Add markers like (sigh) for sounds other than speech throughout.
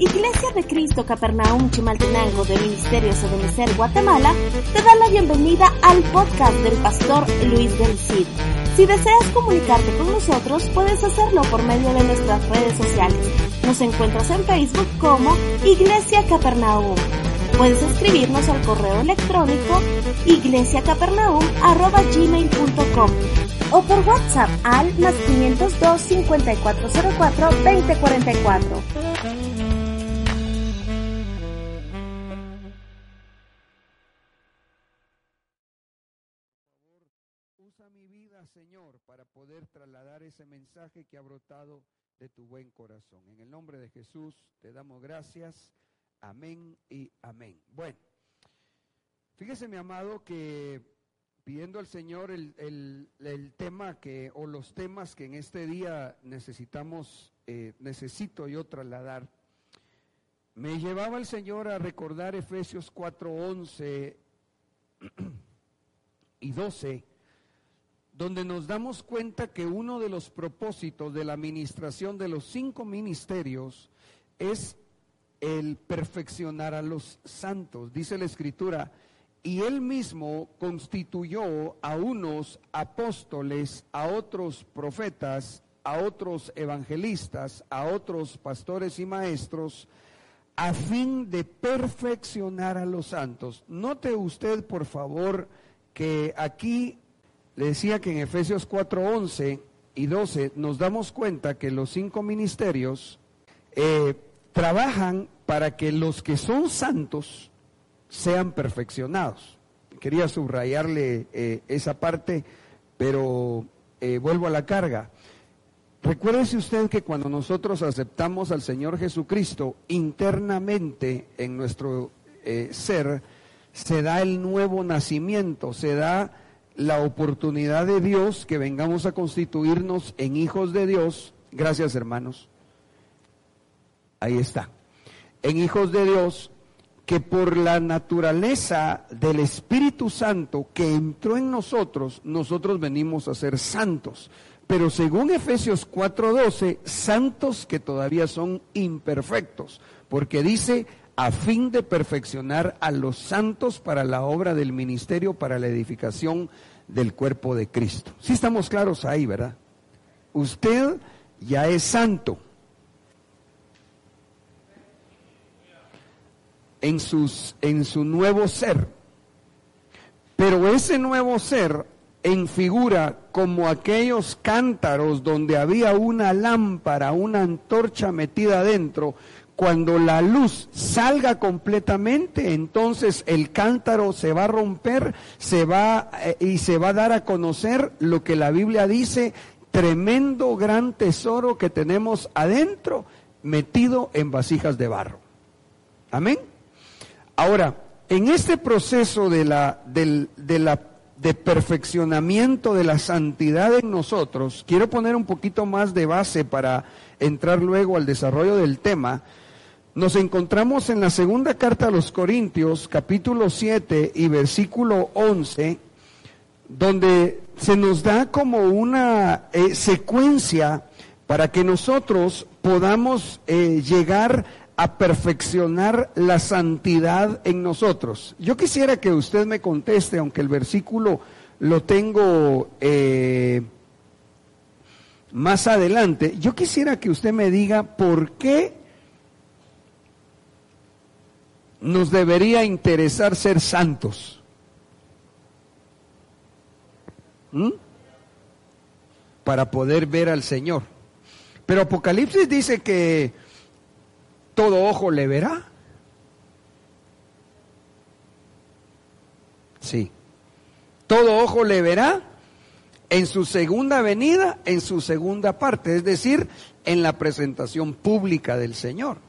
Iglesia de Cristo Capernaum Chimaltenango de Ministerio Ebenecer Guatemala te da la bienvenida al podcast del pastor Luis del Cid. Si deseas comunicarte con nosotros, puedes hacerlo por medio de nuestras redes sociales. Nos encuentras en Facebook como Iglesia Capernaum. Puedes escribirnos al correo electrónico iglesiacapernaum.gmail.com o por WhatsApp al más 502 5404 2044. Señor, para poder trasladar ese mensaje que ha brotado de tu buen corazón. En el nombre de Jesús te damos gracias. Amén y amén. Bueno, fíjese mi amado que pidiendo al Señor el, el, tema que, o los temas que en este día necesitamos, eh, necesito yo trasladar, me llevaba el Señor a recordar Efesios 4, 11 (clears throat) y 12 donde nos damos cuenta que uno de los propósitos de la administración de los cinco ministerios es el perfeccionar a los santos. Dice la escritura, y él mismo constituyó a unos apóstoles, a otros profetas, a otros evangelistas, a otros pastores y maestros, a fin de perfeccionar a los santos. Note usted, por favor, que aquí le decía que en Efesios 4, 11 y 12 nos damos cuenta que los cinco ministerios eh, trabajan para que los que son santos sean perfeccionados. Quería subrayarle eh, esa parte, pero eh, vuelvo a la carga. Recuérdese usted que cuando nosotros aceptamos al Señor Jesucristo internamente en nuestro ser, se da el nuevo nacimiento, se da la oportunidad de Dios que vengamos a constituirnos en hijos de Dios. Gracias, hermanos. Ahí está. En hijos de Dios que por la naturaleza del Espíritu Santo que entró en nosotros, nosotros venimos a ser santos. Pero según Efesios 4:12, santos que todavía son imperfectos, porque dice, a fin de perfeccionar a los santos para la obra del ministerio, para la edificación del cuerpo de Cristo. Si estamos claros ahí, ¿verdad? Usted ya es santo. En, en su nuevo ser. Pero ese nuevo ser en figura como aquellos cántaros donde había una lámpara, una antorcha metida adentro, cuando la luz salga completamente, entonces el cántaro se va a romper, se va eh, y se va a dar a conocer lo que la Biblia dice, tremendo gran tesoro que tenemos adentro, metido en vasijas de barro. Amén. Ahora, en este proceso de la, de la de perfeccionamiento de la santidad en nosotros, quiero poner un poquito más de base para entrar luego al desarrollo del tema nos encontramos en la segunda carta a los Corintios, capítulo 7 y versículo 11, donde se nos da como una eh, secuencia para que nosotros podamos eh, llegar a perfeccionar la santidad en nosotros. Yo quisiera que usted me conteste, aunque el versículo lo tengo eh, más adelante, yo quisiera que usted me diga por qué nos debería interesar ser santos. ¿Mm? Para poder ver al Señor. Pero Apocalipsis dice que todo ojo le verá. Sí. Todo ojo le verá en su segunda venida, en su segunda parte, es decir, en la presentación pública del Señor.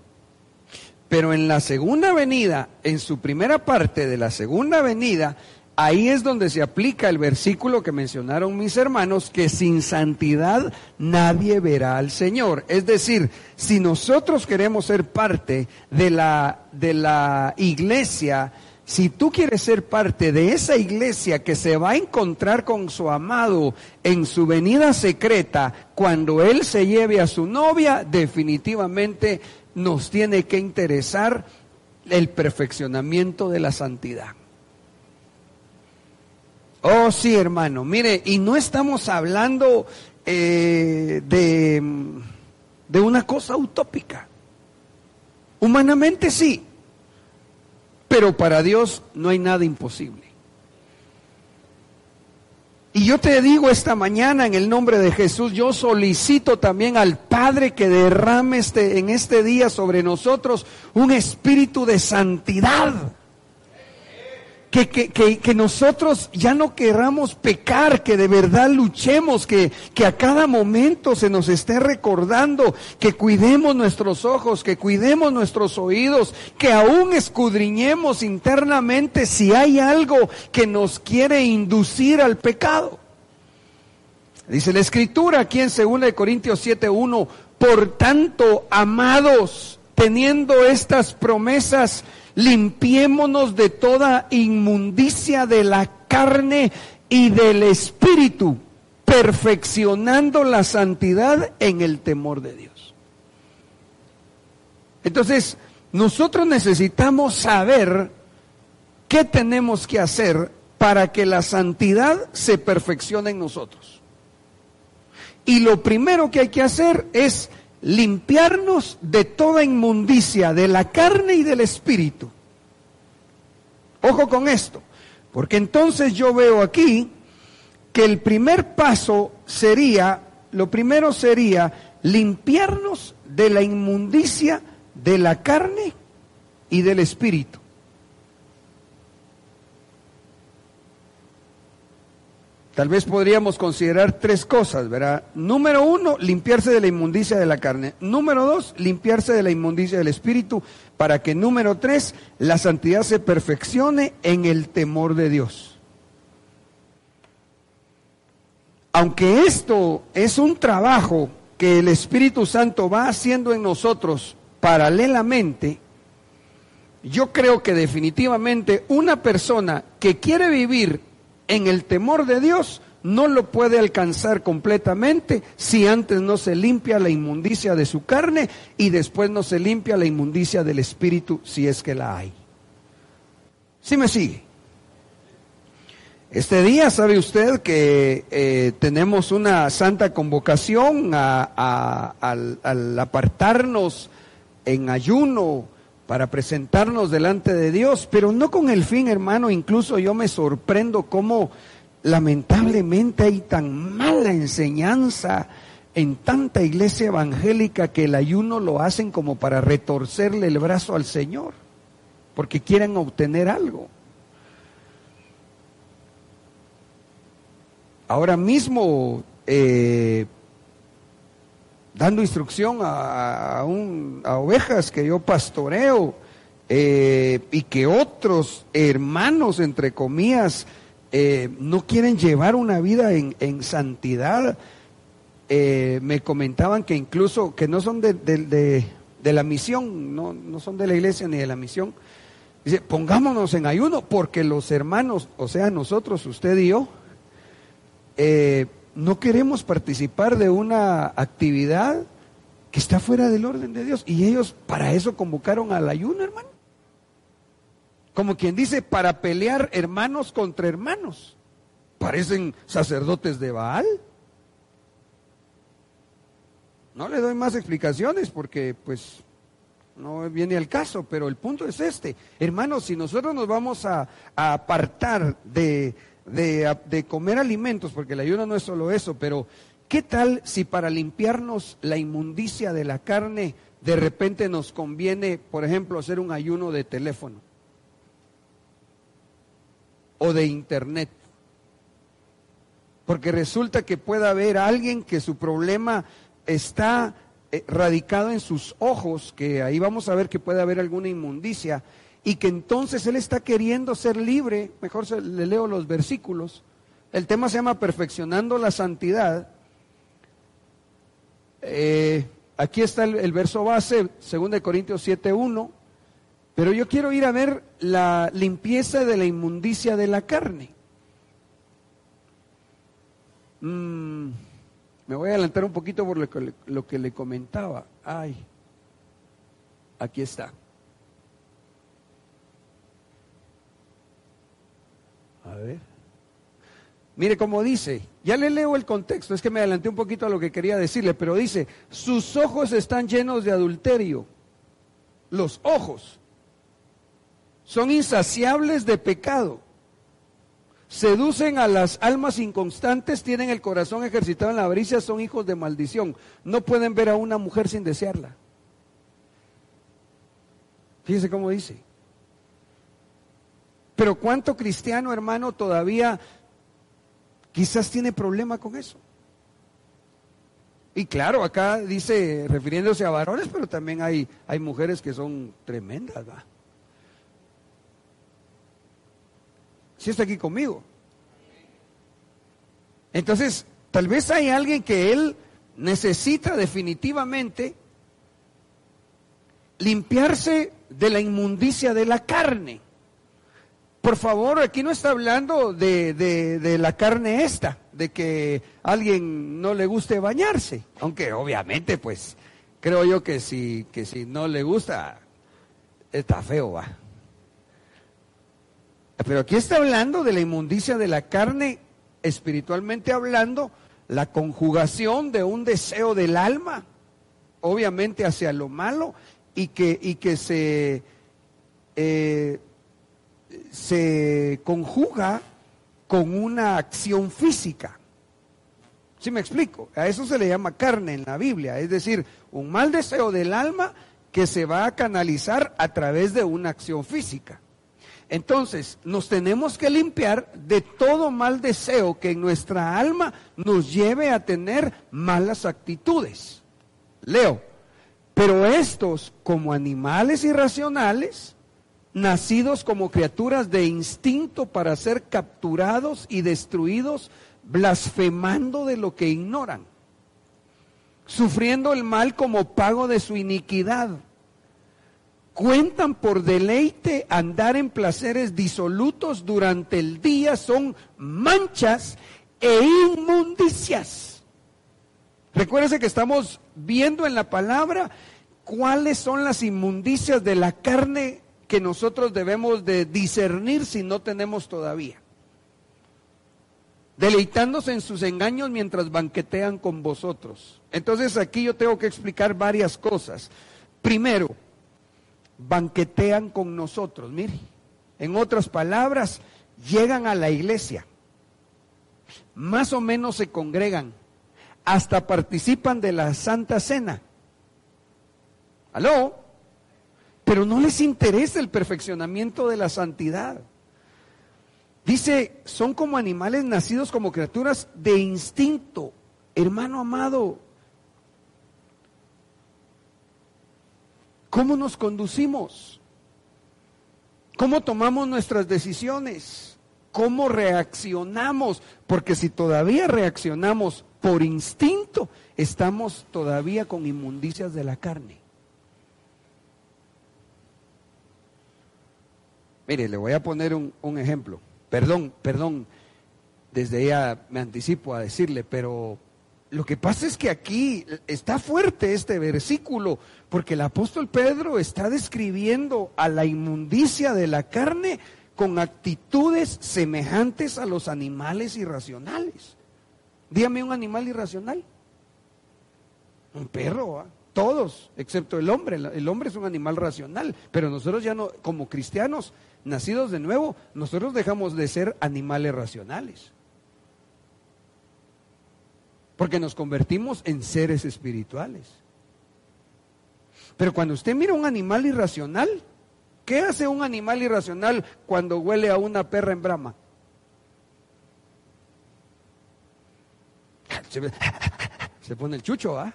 Pero en la segunda venida, en su primera parte de la segunda venida, ahí es donde se aplica el versículo que mencionaron mis hermanos, que sin santidad nadie verá al Señor. Es decir, si nosotros queremos ser parte de la, de la iglesia, si tú quieres ser parte de esa iglesia que se va a encontrar con su amado en su venida secreta, cuando él se lleve a su novia, definitivamente nos tiene que interesar el perfeccionamiento de la santidad. Oh, sí, hermano. Mire, y no estamos hablando eh, de, de una cosa utópica. Humanamente sí, pero para Dios no hay nada imposible. Y yo te digo esta mañana en el nombre de Jesús, yo solicito también al Padre que derrame este, en este día sobre nosotros un espíritu de santidad que, que, que, nosotros ya no querramos pecar, que de verdad luchemos, que, que a cada momento se nos esté recordando que cuidemos nuestros ojos, que cuidemos nuestros oídos, que aún escudriñemos internamente si hay algo que nos quiere inducir al pecado. Dice la escritura aquí en 2 Corintios 7:1, por tanto, amados, teniendo estas promesas, limpiémonos de toda inmundicia de la carne y del espíritu, perfeccionando la santidad en el temor de Dios. Entonces, nosotros necesitamos saber qué tenemos que hacer para que la santidad se perfeccione en nosotros. Y lo primero que hay que hacer es limpiarnos de toda inmundicia de la carne y del espíritu. Ojo con esto, porque entonces yo veo aquí que el primer paso sería, lo primero sería limpiarnos de la inmundicia de la carne y del espíritu. Tal vez podríamos considerar tres cosas, ¿verdad? Número uno, limpiarse de la inmundicia de la carne. Número dos, limpiarse de la inmundicia del espíritu, para que número tres, la santidad se perfeccione en el temor de Dios. Aunque esto es un trabajo que el Espíritu Santo va haciendo en nosotros paralelamente, yo creo que definitivamente una persona que quiere vivir en el temor de Dios no lo puede alcanzar completamente si antes no se limpia la inmundicia de su carne y después no se limpia la inmundicia del espíritu si es que la hay. ¿Sí me sigue? Este día sabe usted que eh, tenemos una santa convocación al apartarnos en ayuno para presentarnos delante de Dios, pero no con el fin, hermano, incluso yo me sorprendo cómo lamentablemente hay tan mala enseñanza en tanta iglesia evangélica que el ayuno lo hacen como para retorcerle el brazo al Señor, porque quieren obtener algo. Ahora mismo eh, dando instrucción a, ovejas que yo pastoreo eh, y que otros hermanos, entre comillas, eh, no quieren llevar una vida en, santidad. Eh, me comentaban que incluso que no son de, de la misión, no, no, son de la iglesia ni de la misión. Dice, pongámonos en ayuno porque los hermanos, o sea, nosotros, usted y yo, no queremos participar de una actividad que está fuera del orden de Dios. Y ellos para eso convocaron al ayuno, hermano. Como quien dice, para pelear hermanos contra hermanos. Parecen sacerdotes de Baal. No le doy más explicaciones porque pues no viene al caso, pero el punto es este. Hermanos, si nosotros nos vamos a apartar de, de, comer alimentos, porque el ayuno no es solo eso, pero ¿qué tal si para limpiarnos la inmundicia de la carne, de repente nos conviene, por ejemplo, hacer un ayuno de teléfono o de internet? Porque resulta que puede haber alguien que su problema está eh, radicado en sus ojos, que ahí vamos a ver que puede haber alguna inmundicia, y que entonces él está queriendo ser libre, mejor le leo los versículos, el tema se llama perfeccionando la santidad. Eh, aquí está el, verso base, 2 Corintios 7.1, pero yo quiero ir a ver la limpieza de la inmundicia de la carne. Mm, me voy a adelantar un poquito por lo que, lo que le comentaba. Ay. Aquí está. A ver. Mire cómo dice, ya le leo el contexto, es que me adelanté un poquito a lo que quería decirle, pero dice, sus ojos están llenos de adulterio. Los ojos son insaciables de pecado. Seducen a las almas inconstantes, tienen el corazón ejercitado en la avaricia, son hijos de maldición. No pueden ver a una mujer sin desearla. Fíjese cómo dice. Pero ¿cuánto cristiano hermano todavía quizás tiene problema con eso. Y claro, acá dice, refiriéndose a varones, pero también hay, hay mujeres que son tremendas, ¿va? Si está aquí conmigo. Entonces, tal vez hay alguien que él necesita definitivamente limpiarse de la inmundicia de la carne. Por favor, aquí no está hablando de, de, la carne esta, de que a alguien no le guste bañarse, aunque obviamente pues creo yo que si, que si no le gusta, está feo, va. Pero aquí está hablando de la inmundicia de la carne, espiritualmente hablando, la conjugación de un deseo del alma, obviamente hacia lo malo, y que, y que se... Eh, se conjuga con una acción física. ¿Sí me explico? A eso se le llama carne en la Biblia, es decir, un mal deseo del alma que se va a canalizar a través de una acción física. Entonces, nos tenemos que limpiar de todo mal deseo que en nuestra alma nos lleve a tener malas actitudes. Leo, pero estos como animales irracionales, nacidos como criaturas de instinto para ser capturados y destruidos, blasfemando de lo que ignoran, sufriendo el mal como pago de su iniquidad. Cuentan por deleite andar en placeres disolutos durante el día, son manchas e inmundicias. Recuérdense que estamos viendo en la palabra cuáles son las inmundicias de la carne que nosotros debemos de discernir si no tenemos todavía. Deleitándose en sus engaños mientras banquetean con vosotros. Entonces aquí yo tengo que explicar varias cosas. Primero, banquetean con nosotros. Mire, en otras palabras, llegan a la iglesia, más o menos se congregan, hasta participan de la Santa Cena. ¿Aló? Pero no les interesa el perfeccionamiento de la santidad. Dice, son como animales nacidos como criaturas de instinto. Hermano amado, ¿cómo nos conducimos? ¿Cómo tomamos nuestras decisiones? ¿Cómo reaccionamos? Porque si todavía reaccionamos por instinto, estamos todavía con inmundicias de la carne. Mire, le voy a poner un, ejemplo. Perdón, perdón, desde ya me anticipo a decirle, pero lo que pasa es que aquí está fuerte este versículo, porque el apóstol Pedro está describiendo a la inmundicia de la carne con actitudes semejantes a los animales irracionales. Dígame un animal irracional. Un perro, ¿ah? todos, excepto el hombre. El hombre es un animal racional, pero nosotros ya no, como cristianos, nacidos de nuevo, nosotros dejamos de ser animales racionales. Porque nos convertimos en seres espirituales. Pero cuando usted mira un animal irracional, ¿qué hace un animal irracional cuando huele a una perra en brama? (laughs) Se pone el chucho, ¿ah?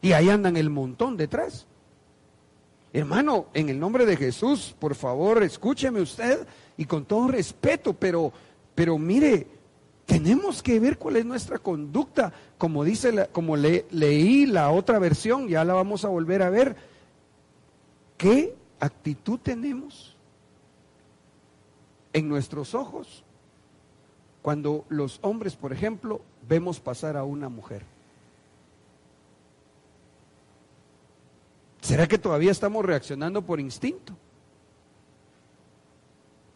Y ahí andan el montón detrás. Hermano, en el nombre de Jesús, por favor, escúcheme usted y con todo respeto, pero, pero mire, tenemos que ver cuál es nuestra conducta, como dice, como leí la otra versión, ya la vamos a volver a ver. ¿Qué actitud tenemos en nuestros ojos cuando los hombres, por ejemplo, vemos pasar a una mujer? ¿Será que todavía estamos reaccionando por instinto?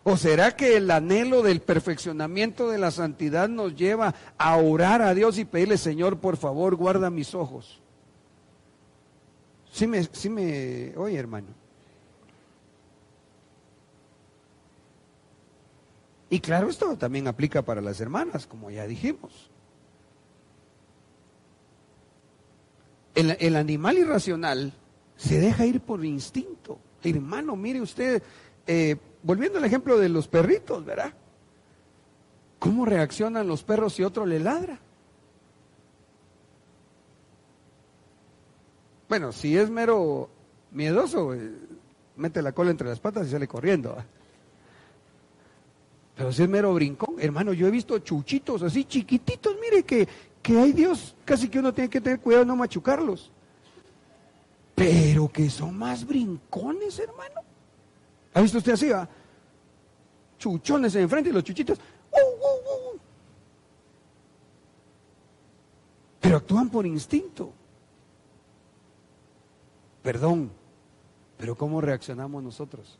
¿O será que el anhelo del perfeccionamiento de la santidad nos lleva a orar a Dios y pedirle, Señor, por favor, guarda mis ojos? Sí me, sí me oye, hermano. Y claro, esto también aplica para las hermanas, como ya dijimos. El, el animal irracional se deja ir por instinto. Hermano, mire usted, eh, volviendo al ejemplo de los perritos, ¿verdad? ¿Cómo reaccionan los perros si otro le ladra? Bueno, si es mero miedoso, eh, mete la cola entre las patas y sale corriendo. Pero si es mero brincón, hermano, yo he visto chuchitos así chiquititos, mire que, que hay Dios, casi que uno tiene que tener cuidado de no machucarlos pero que son más brincones, hermano. ¿Ha visto usted así? Va? Chuchones enfrente y los chuchitos. Uh, uh, uh, pero actúan por instinto. Perdón, pero ¿cómo reaccionamos nosotros?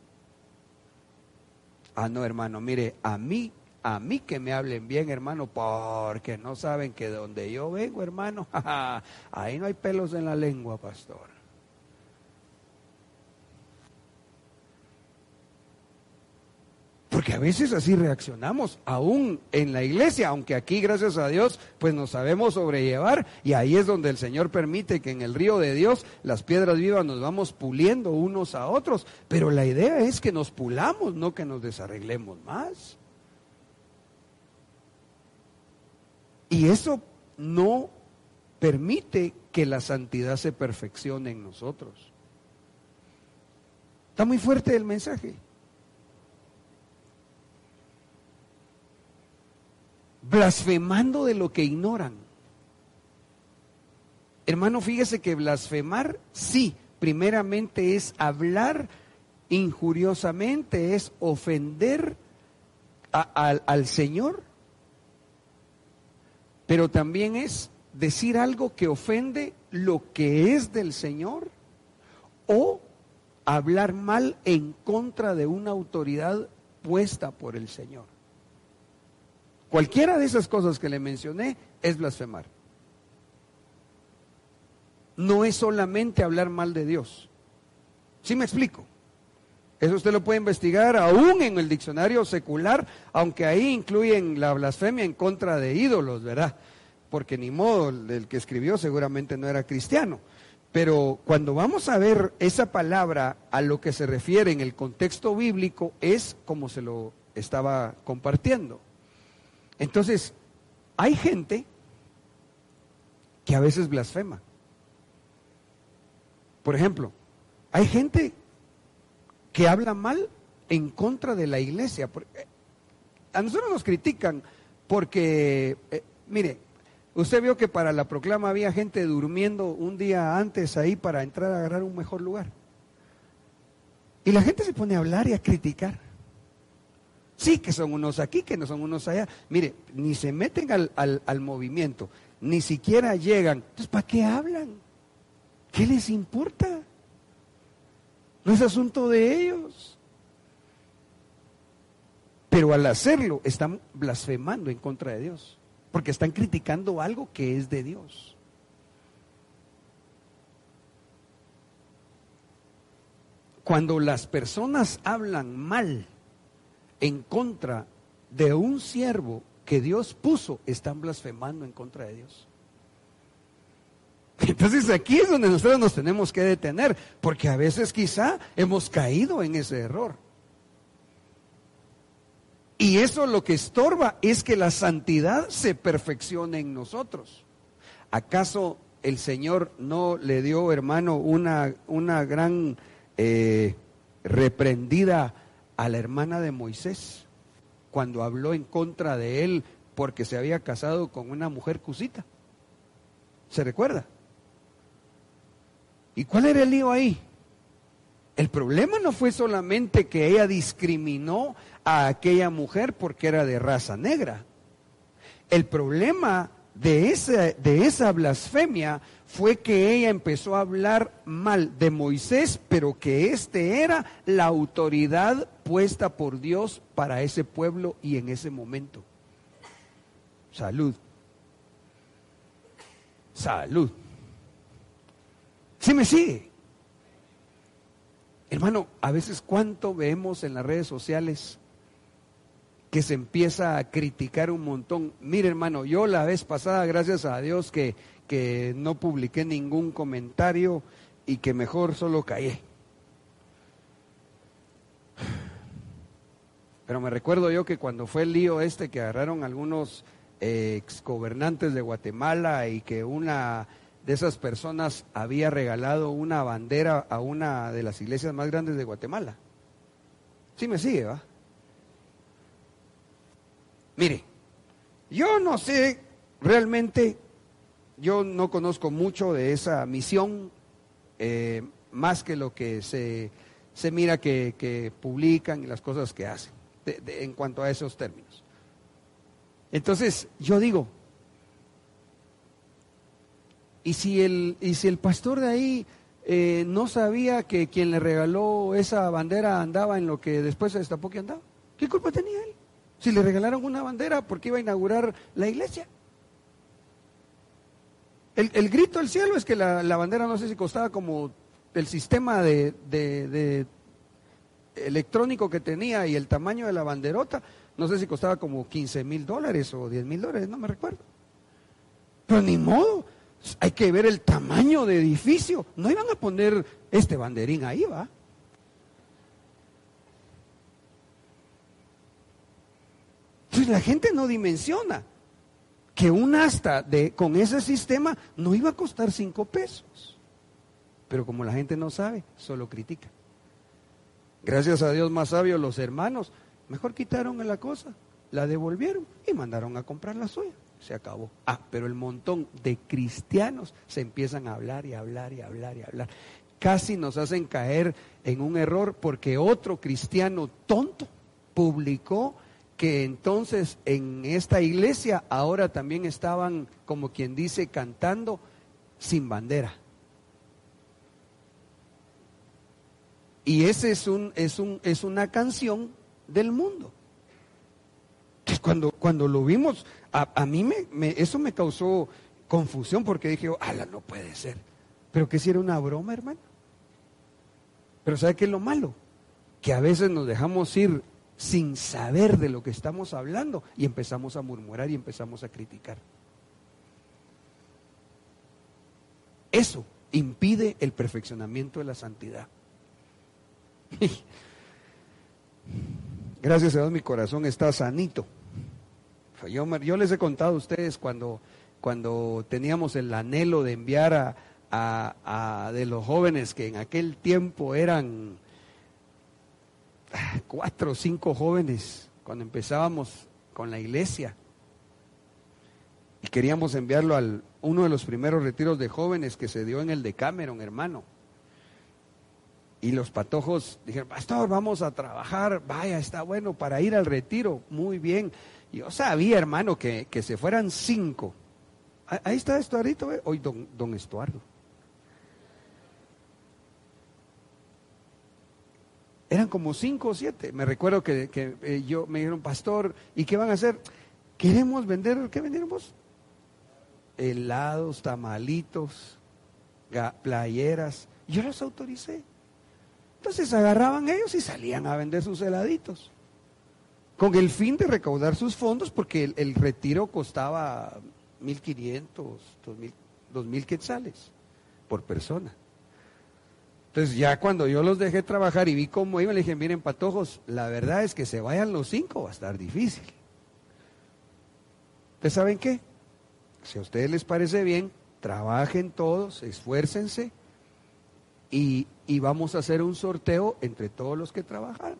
Ah, no, hermano, mire, a mí, a mí que me hablen bien, hermano, porque no saben que donde yo vengo, hermano, (laughs) ahí no hay pelos en la lengua, pastor. Porque a veces así reaccionamos, aún en la iglesia, aunque aquí, gracias a Dios, pues nos sabemos sobrellevar y ahí es donde el Señor permite que en el río de Dios las piedras vivas nos vamos puliendo unos a otros. Pero la idea es que nos pulamos, no que nos desarreglemos más. Y eso no permite que la santidad se perfeccione en nosotros. Está muy fuerte el mensaje. Blasfemando de lo que ignoran. Hermano, fíjese que blasfemar, sí, primeramente es hablar injuriosamente, es ofender al Señor, pero también es decir algo que ofende lo que es del Señor o hablar mal en contra de una autoridad puesta por el Señor. Cualquiera de esas cosas que le mencioné es blasfemar. No es solamente hablar mal de Dios. ¿Sí me explico? Eso usted lo puede investigar aún en el diccionario secular, aunque ahí incluyen la blasfemia en contra de ídolos, ¿verdad? Porque ni modo, el que escribió seguramente no era cristiano. Pero cuando vamos a ver esa palabra a lo que se refiere en el contexto bíblico, es como se lo estaba compartiendo. Entonces, hay gente que a veces blasfema. Por ejemplo, hay gente que habla mal en contra de la iglesia. Eh, a nosotros nos critican porque, eh, mire, usted vio que para la proclama había gente durmiendo un día antes ahí para entrar a agarrar un mejor lugar. Y la gente se pone a hablar y a criticar. Sí, que son unos aquí, que no son unos allá. Mire, ni se meten al, al, movimiento, ni siquiera llegan. Entonces, ¿para qué hablan? ¿Qué les importa? No es asunto de ellos. Pero al hacerlo, están blasfemando en contra de Dios, porque están criticando algo que es de Dios. Cuando las personas hablan mal en contra de un siervo que Dios puso, están blasfemando en contra de Dios. Entonces aquí es donde nosotros nos tenemos que detener, porque a veces quizá hemos caído en ese error. Y eso lo que estorba es que la santidad se perfeccione en nosotros. ¿Acaso el Señor no le dio, hermano, una, una gran eh, reprendida a la hermana de Moisés cuando habló en contra de él porque se había casado con una mujer cusita. ¿Se recuerda? ¿Y cuál era el lío ahí? El problema no fue solamente que ella discriminó a aquella mujer porque era de raza negra. El problema de esa, de esa blasfemia fue que ella empezó a hablar mal de Moisés, pero que éste era la autoridad puesta por Dios para ese pueblo y en ese momento. Salud. Salud. ¿Sí me sigue? Hermano, a veces cuánto vemos en las redes sociales que se empieza a criticar un montón. Mire, hermano, yo la vez pasada, gracias a Dios, que, que no publiqué ningún comentario y que mejor solo callé. Pero me recuerdo yo que cuando fue el lío este que agarraron algunos eh, exgobernantes de Guatemala y que una de esas personas había regalado una bandera a una de las iglesias más grandes de Guatemala. Sí me sigue, ¿va? Mire, yo no sé realmente, yo no conozco mucho de esa misión, eh, más que lo que se, se mira que, publican y las cosas que hacen en cuanto a esos términos. Entonces, yo digo, ¿y si el, y si el pastor de ahí eh, no sabía que quien le regaló esa bandera andaba en lo que después se destapó que andaba? ¿Qué culpa tenía él? Si le regalaron una bandera porque iba a inaugurar la iglesia. El, grito del cielo es que la, bandera no sé si costaba como el sistema de, electrónico que tenía y el tamaño de la banderota, no sé si costaba como 15 mil dólares o 10 mil dólares, no me recuerdo. Pero ni modo, hay que ver el tamaño de edificio. No iban a poner este banderín ahí, va. Entonces la gente no dimensiona que un asta de, con ese sistema no iba a costar cinco pesos. Pero como la gente no sabe, solo critica. Gracias a Dios más sabio, los hermanos mejor quitaron la cosa, la devolvieron y mandaron a comprar la suya. Se acabó. Ah, pero el montón de cristianos se empiezan a hablar y hablar y hablar y hablar. Casi nos hacen caer en un error porque otro cristiano tonto publicó que entonces en esta iglesia ahora también estaban, como quien dice, cantando sin bandera. Y ese es, un, es, un, es una canción del mundo. Entonces cuando, cuando lo vimos, a, mí me, eso me causó confusión porque dije, ala, no puede ser. Pero que si era una broma, hermano. Pero ¿sabe qué es lo malo? Que a veces nos dejamos ir sin saber de lo que estamos hablando y empezamos a murmurar y empezamos a criticar. Eso impide el perfeccionamiento de la santidad. (laughs) Gracias a Dios mi corazón está sanito. Yo, les he contado a ustedes cuando, cuando teníamos el anhelo de enviar a, de los jóvenes que en aquel tiempo eran cuatro o cinco jóvenes cuando empezábamos con la iglesia. Y queríamos enviarlo al uno de los primeros retiros de jóvenes que se dio en el de Cameron, hermano. Y los patojos dijeron, pastor, vamos a trabajar, vaya, está bueno para ir al retiro, muy bien. Yo sabía, hermano, que, que se fueran cinco. Ahí está Estuarito, hoy don, don Estuardo. Eran como cinco o siete. Me recuerdo que, eh, yo me dijeron, pastor, ¿y qué van a hacer? Queremos vender, ¿qué vendemos? Helados, tamalitos, playeras. Yo los autoricé. Entonces agarraban ellos y salían a vender sus heladitos. Con el fin de recaudar sus fondos, porque el, retiro costaba 1.500, 2.000, 2.000 quetzales por persona. Entonces ya cuando yo los dejé trabajar y vi cómo iban, le dije, miren patojos, la verdad es que se vayan los cinco va a estar difícil. ¿Ustedes saben qué? Si a ustedes les parece bien, trabajen todos, esfuércense y, vamos a hacer un sorteo entre todos los que trabajaron.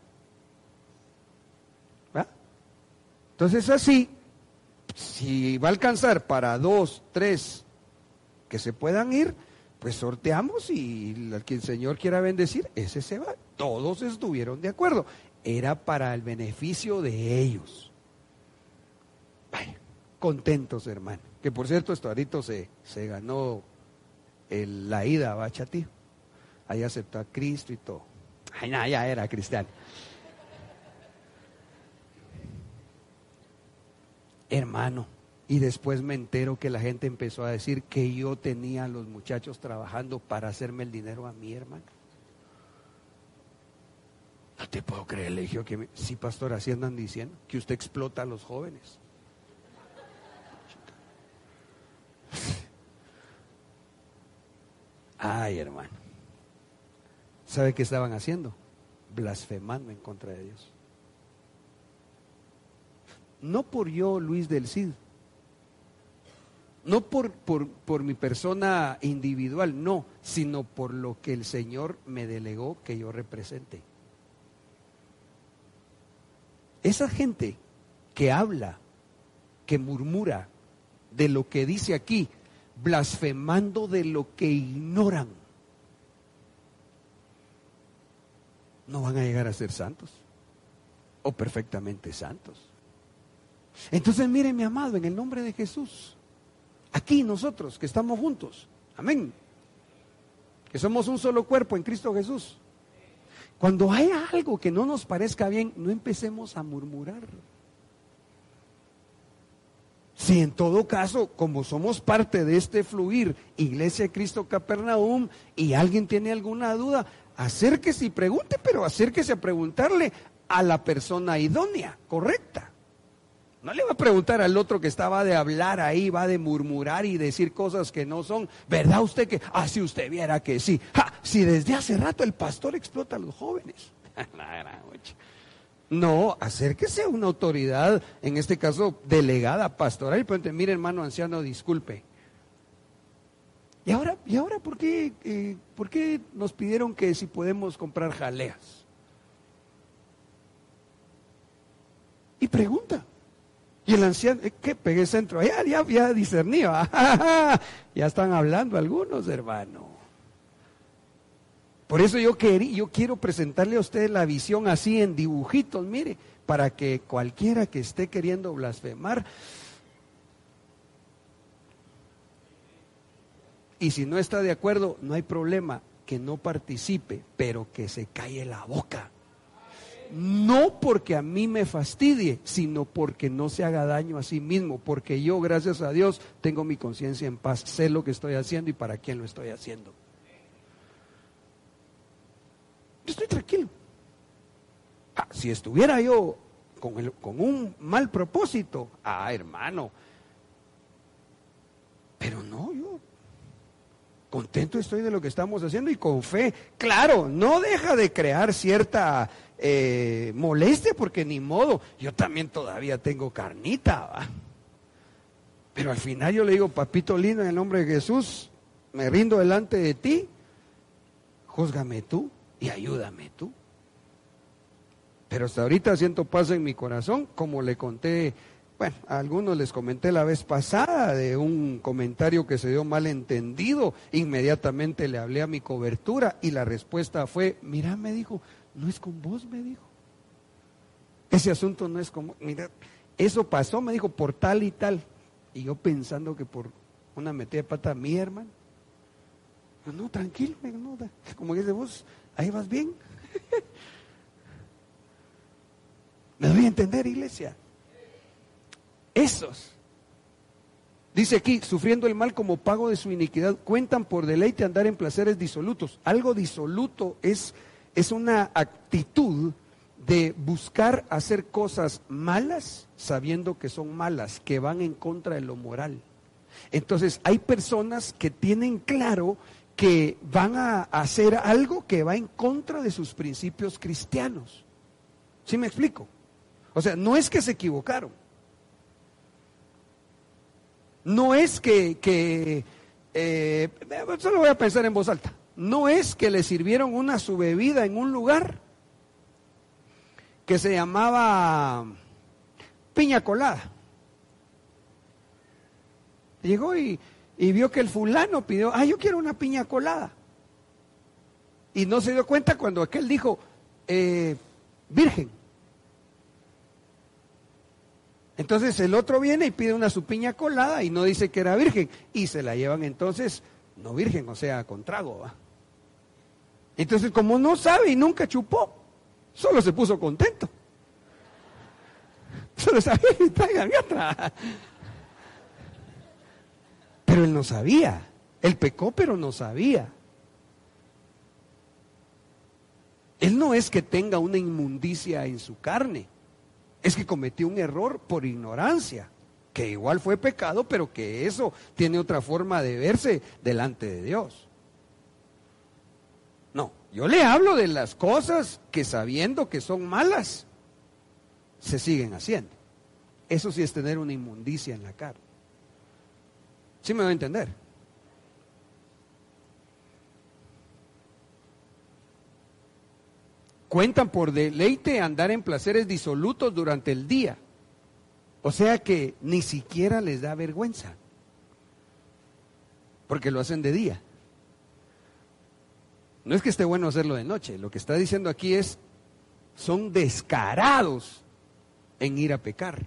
¿Va? Entonces así, si va a alcanzar para dos, tres que se puedan ir, pues sorteamos y al que el Señor quiera bendecir, ese se va. Todos estuvieron de acuerdo. Era para el beneficio de ellos. contentos, hermano. Que por cierto, Estuarito se, se ganó la ida a Bachatí. Ahí aceptó a Cristo y todo. Ay, nada, ya era cristiano. Hermano, y después me entero que la gente empezó a decir que yo tenía a los muchachos trabajando para hacerme el dinero a mi hermano. No te puedo creer, le dije que sí, pastor, así andan diciendo que usted explota a los jóvenes. Ay, hermano. ¿Sabe qué estaban haciendo? Blasfemando en contra de Dios. No por yo, Luis del Cid. No por, por, por mi persona individual, no, sino por lo que el Señor me delegó que yo represente. Esa gente que habla, que murmura de lo que dice aquí, blasfemando de lo que ignoran, no van a llegar a ser santos o perfectamente santos. Entonces, mire, mi amado, en el nombre de Jesús, aquí nosotros que estamos juntos, amén, que somos un solo cuerpo en Cristo Jesús, cuando hay algo que no nos parezca bien, no empecemos a murmurar. Si en todo caso, como somos parte de este fluir, Iglesia Cristo Capernaum, y alguien tiene alguna duda, acérquese y pregunte, pero acérquese a preguntarle a la persona idónea, correcta. No le va a preguntar al otro que estaba de hablar ahí, va de murmurar y decir cosas que no son. ¿Verdad usted que, ah, si usted viera que sí? si desde hace rato el pastor explota a los jóvenes. (laughs) no, acérquese a una autoridad, en este caso delegada pastoral, y pregunte, mire hermano anciano, disculpe. ¿Y ahora, eh, por qué nos pidieron que si podemos comprar jaleas? Y pregunta. Y el anciano, eh, ¿qué? Pegué centro. Ya, ya había discernido. (laughs) ya están hablando algunos, hermano. Por eso yo, quería, yo quiero presentarle a ustedes la visión así en dibujitos, mire, para que cualquiera que esté queriendo blasfemar, y si no está de acuerdo, no hay problema, que no participe, pero que se calle la boca no porque a mí me fastidie, sino porque no se haga daño a sí mismo, porque yo, gracias a Dios, tengo mi conciencia en paz, sé lo que estoy haciendo y para quién lo estoy haciendo. Yo estoy tranquilo. Ah, si estuviera yo con, con un mal propósito, ah, hermano, pero no, yo contento estoy de lo que estamos haciendo y con fe. Claro, no deja de crear cierta eh, molestia porque ni modo, yo también todavía tengo carnita. Pero al final yo le digo, papito lindo, en el nombre de Jesús, me rindo delante de ti, júzgame tú y ayúdame tú. Pero hasta ahorita siento paz en mi corazón, como le conté, bueno, a algunos les comenté la vez pasada de un comentario que se dio mal entendido. Inmediatamente le hablé a mi cobertura y la respuesta fue, mira, me dijo, no es con vos, me dijo. Ese asunto no es como, mira, eso pasó, me dijo, por tal y tal. Y yo pensando que por una metida de pata mi hermano. No, tranquilo, no, como dice vos, ahí vas bien. (laughs) ¿Me doy a entender, iglesia? Esos, dice aquí, sufriendo el mal como pago de su iniquidad, cuentan por deleite andar en placeres disolutos. Algo disoluto es es una actitud de buscar hacer cosas malas sabiendo que son malas, que van en contra de lo moral. Entonces hay personas que tienen claro que van a hacer algo que va en contra de sus principios cristianos. ¿Sí me explico? O sea, no es que se equivocaron. No es que, que eh, solo voy a pensar en voz alta no es que le sirvieron una su bebida en un lugar que se llamaba piña colada. Llegó y, vio que el fulano pidió, ah, yo quiero una piña colada. Y no se dio cuenta cuando aquel dijo, eh, virgen. Entonces el otro viene y pide una su piña colada y no dice que era virgen. Y se la llevan entonces, no virgen, o sea, con trago. Entonces como no sabe y nunca chupó, solo se puso contento. (laughs) (laughs) Pero él no sabía. Él pecó, pero no sabía. Él no es que tenga una inmundicia en su carne, es que cometió un error por ignorancia, que igual fue pecado, pero que eso tiene otra forma de verse delante de Dios. No, yo le hablo de las cosas que sabiendo que son malas, se siguen haciendo. Eso sí es tener una inmundicia en la carne. ¿Sí me va a entender? Cuentan por deleite andar en placeres disolutos durante el día. O sea que ni siquiera les da vergüenza. Porque lo hacen de día. No es que esté bueno hacerlo de noche. Lo que está diciendo aquí es, son descarados en ir a pecar.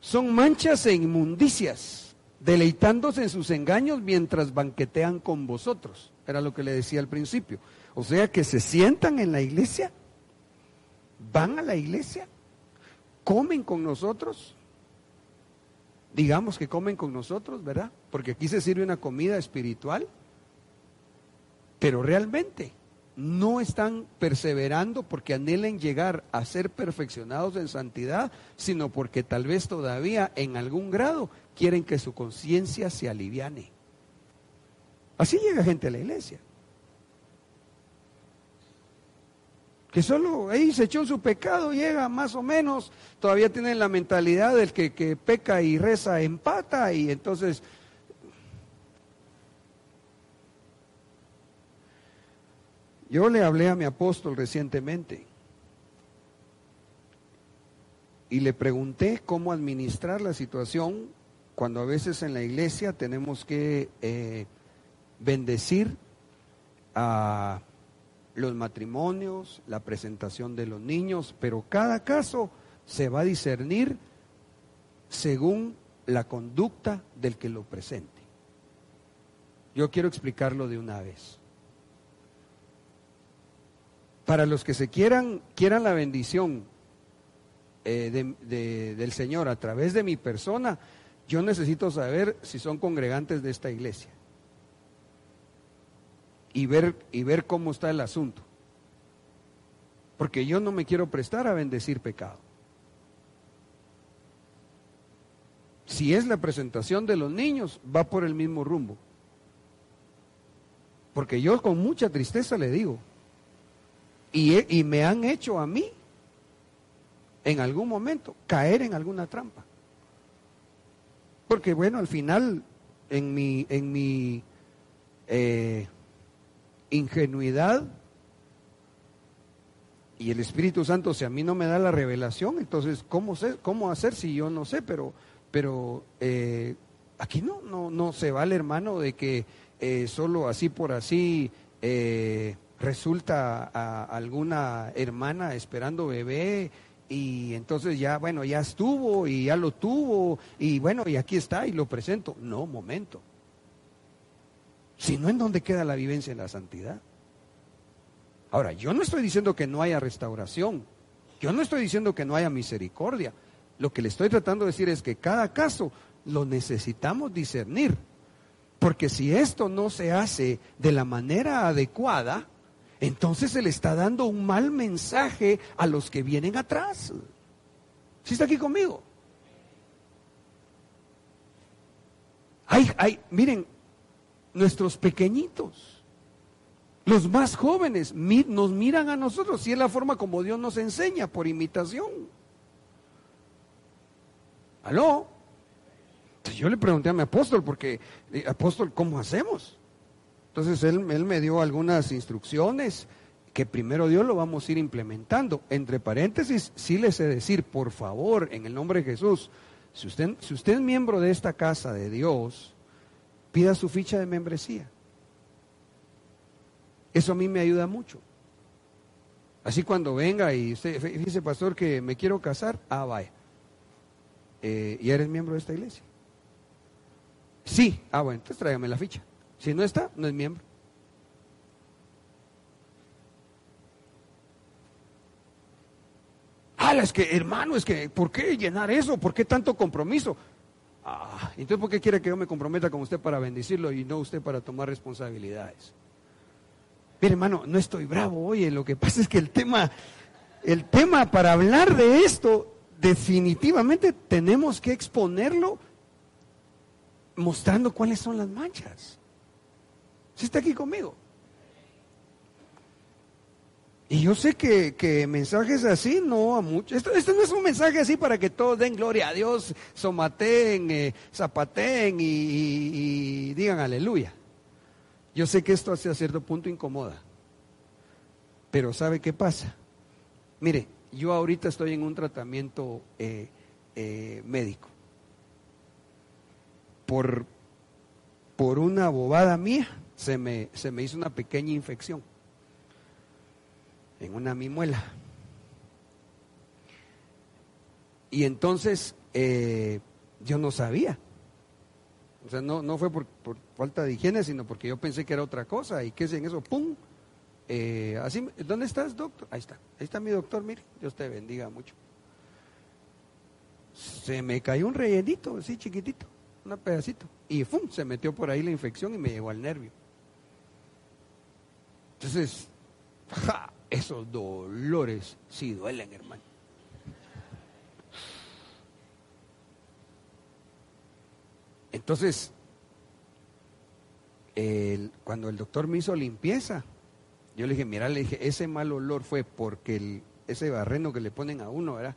Son manchas e inmundicias, deleitándose en sus engaños mientras banquetean con vosotros. Era lo que le decía al principio. O sea que se sientan en la iglesia, van a la iglesia, comen con nosotros, digamos que comen con nosotros, ¿verdad? Porque aquí se sirve una comida espiritual, pero realmente no están perseverando porque anhelen llegar a ser perfeccionados en santidad, sino porque tal vez todavía en algún grado quieren que su conciencia se aliviane. Así llega gente a la iglesia. Que solo ahí se echó su pecado, llega más o menos, todavía tienen la mentalidad del que, que peca y reza empata y entonces Yo le hablé a mi apóstol recientemente y le pregunté cómo administrar la situación cuando a veces en la iglesia tenemos que eh, bendecir a los matrimonios, la presentación de los niños, pero cada caso se va a discernir según la conducta del que lo presente. Yo quiero explicarlo de una vez. Para los que se quieran, quieran la bendición eh, del Señor a través de mi persona, yo necesito saber si son congregantes de esta iglesia y ver, y ver cómo está el asunto. Porque yo no me quiero prestar a bendecir pecado. Si es la presentación de los niños, va por el mismo rumbo. Porque yo con mucha tristeza le digo, y, y me han hecho a mí, en algún momento, caer en alguna trampa. Porque bueno, al final, en mi, en mi eh, ingenuidad y el Espíritu Santo, si a mí no me da la revelación, entonces, ¿cómo, sé, cómo hacer si yo no sé? Pero, pero eh, aquí no, no, no se va el hermano de que eh, solo así por así eh, resulta a alguna hermana esperando bebé y entonces ya, bueno, ya estuvo y ya lo tuvo y bueno, y aquí está y lo presento. No, momento. Si no, ¿en dónde queda la vivencia en la santidad? Ahora, yo no estoy diciendo que no haya restauración, yo no estoy diciendo que no haya misericordia. Lo que le estoy tratando de decir es que cada caso lo necesitamos discernir. Porque si esto no se hace de la manera adecuada, entonces se le está dando un mal mensaje a los que vienen atrás. ¿Sí está aquí conmigo? Ay, ay, miren, nuestros pequeñitos, los más jóvenes, nos miran a nosotros y es la forma como Dios nos enseña, por imitación. ¿Aló? Yo le pregunté a mi apóstol, porque, eh, apóstol, ¿cómo hacemos? Entonces él, me dio algunas instrucciones que primero Dios lo vamos a ir implementando. Entre paréntesis, sí les he decir, por favor, en el nombre de Jesús, si usted, si usted es miembro de esta casa de Dios, pida su ficha de membresía. Eso a mí me ayuda mucho. Así cuando venga y usted dice, pastor, que me quiero casar, ah, vaya. Eh, ¿Y eres miembro de esta iglesia? Sí, ah, bueno, entonces tráigame la ficha. Si no está, no es miembro. Ah, es que, hermano, es que, ¿por qué llenar eso? ¿Por qué tanto compromiso? Ah, entonces, ¿por qué quiere que yo me comprometa con usted para bendecirlo y no usted para tomar responsabilidades? Mire, hermano, no estoy bravo, oye, lo que pasa es que el tema, el tema para hablar de esto, definitivamente tenemos que exponerlo mostrando cuáles son las manchas. ¿Sí está aquí conmigo? Y yo sé que, mensajes así no a muchos. Esto, no es un mensaje así para que todos den gloria a Dios, somateen, eh, zapateen y, digan aleluya. Yo sé que esto a cierto punto incomoda. Pero ¿sabe qué pasa? Mire, yo ahorita estoy en un tratamiento eh, eh, médico. Por, por una bobada mía se me, se me hizo una pequeña infección en una mimuela. Y entonces eh, yo no sabía. O sea, no, no fue por, falta de higiene, sino porque yo pensé que era otra cosa. ¿Y qué es en eso? ¡Pum! Eh, así, ¿Dónde estás, doctor? Ahí está. Ahí está mi doctor, mire. Dios te bendiga mucho. Se me cayó un rellenito, así chiquitito, un pedacito. Y ¡pum! Se metió por ahí la infección y me llegó al nervio. Entonces, esos dolores sí duelen, hermano. Entonces, cuando el doctor me hizo limpieza, yo le dije, mira, le dije, ese mal olor fue porque el, ese barreno que le ponen a uno, ¿verdad?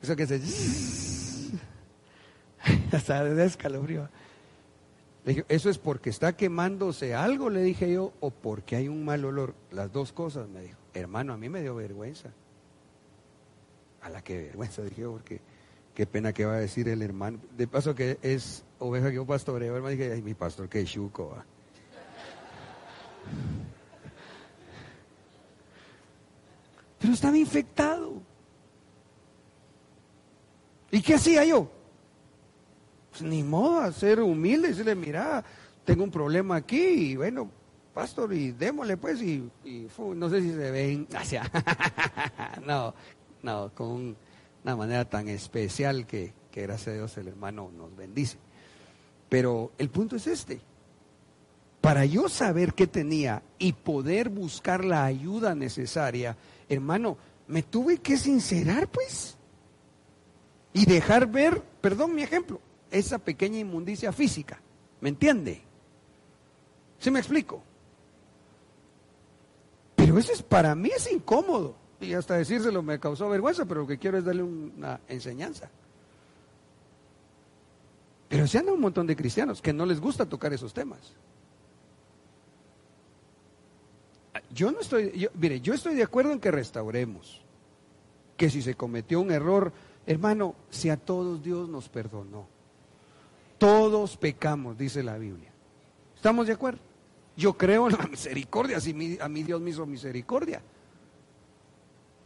Eso que se... (laughs) hasta de escalofrío. Le dije, eso es porque está quemándose algo, le dije yo, o porque hay un mal olor. Las dos cosas, me dijo. Hermano, a mí me dio vergüenza. A la que vergüenza, (laughs) dije yo, porque qué pena que va a decir el hermano. De paso que es oveja que yo pastoreo, hermano, dije, ay, mi pastor, qué chuco. Pero estaba infectado. ¿Y qué hacía yo? Ni modo, ser humilde decirle, mira, tengo un problema aquí y bueno, pastor, y démosle pues, y, no sé si se ven (laughs) hacia, no, no, con una manera tan especial que, que gracias a Dios el hermano nos bendice. Pero el punto es este, para yo saber qué tenía y poder buscar la ayuda necesaria, hermano, me tuve que sincerar pues y dejar ver, perdón mi ejemplo, esa pequeña inmundicia física, ¿me entiende? ¿Sí me explico? Pero eso es, para mí es incómodo. Y hasta decírselo me causó vergüenza, pero lo que quiero es darle una enseñanza. Pero se andan un montón de cristianos que no les gusta tocar esos temas. Yo no estoy, mire, yo estoy de acuerdo en que restauremos. Que si se cometió un error, hermano, si a todos Dios nos perdonó. Todos pecamos, dice la Biblia. ¿Estamos de acuerdo? Yo creo en la misericordia, si a mi Dios me hizo misericordia.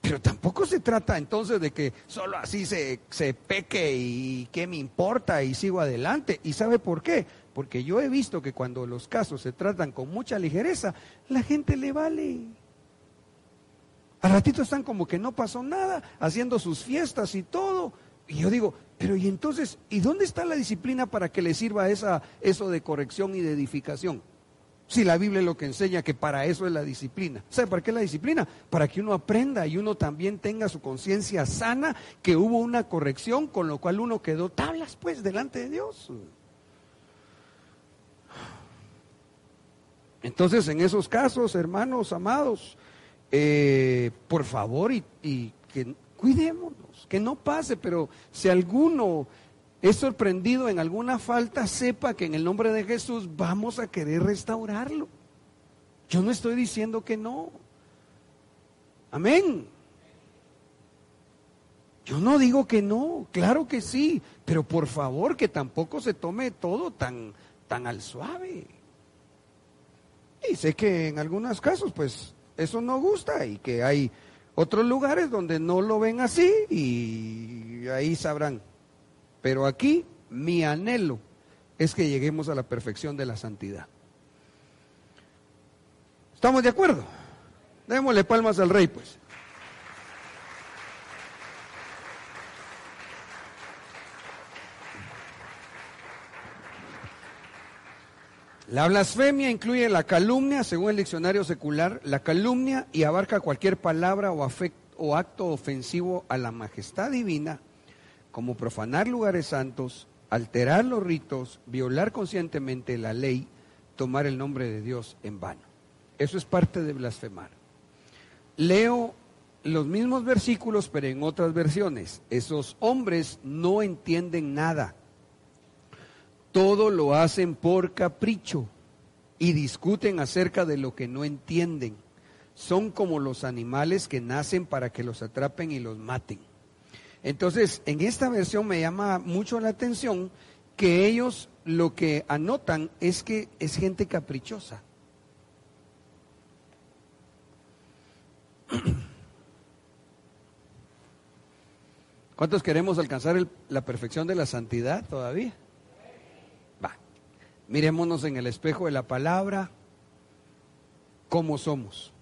Pero tampoco se trata entonces de que solo así se, se peque y qué me importa y sigo adelante. ¿Y sabe por qué? Porque yo he visto que cuando los casos se tratan con mucha ligereza, la gente le vale. Al ratito están como que no pasó nada, haciendo sus fiestas y todo. Y yo digo, pero y entonces, ¿y dónde está la disciplina para que le sirva esa, eso de corrección y de edificación? Si la Biblia es lo que enseña que para eso es la disciplina. ¿Sabe para qué es la disciplina? Para que uno aprenda y uno también tenga su conciencia sana, que hubo una corrección, con lo cual uno quedó tablas pues delante de Dios. Entonces, en esos casos, hermanos amados, eh, por favor, y, y que cuidémonos, que no pase, pero si alguno es sorprendido en alguna falta, sepa que en el nombre de Jesús vamos a querer restaurarlo. Yo no estoy diciendo que no. Amén. Yo no digo que no, claro que sí, pero por favor que tampoco se tome todo tan, tan al suave. Y sé que en algunos casos, pues, eso no gusta y que hay Otros lugares donde no lo ven así y ahí sabrán. Pero aquí mi anhelo es que lleguemos a la perfección de la santidad. ¿Estamos de acuerdo? Démosle palmas al rey, pues. La blasfemia incluye la calumnia, según el diccionario secular, la calumnia y abarca cualquier palabra o, acto ofensivo a la majestad divina, como profanar lugares santos, alterar los ritos, violar conscientemente la ley, tomar el nombre de Dios en vano. Eso es parte de blasfemar. Leo los mismos versículos, pero en otras versiones. Esos hombres no entienden nada todo lo hacen por capricho y discuten acerca de lo que no entienden. Son como los animales que nacen para que los atrapen y los maten. Entonces, en esta versión me llama mucho la atención que ellos lo que anotan es que es gente caprichosa. (clears throat) ¿Cuántos queremos alcanzar la perfección de la santidad todavía? Miremonos en el espejo de la palabra, cómo somos.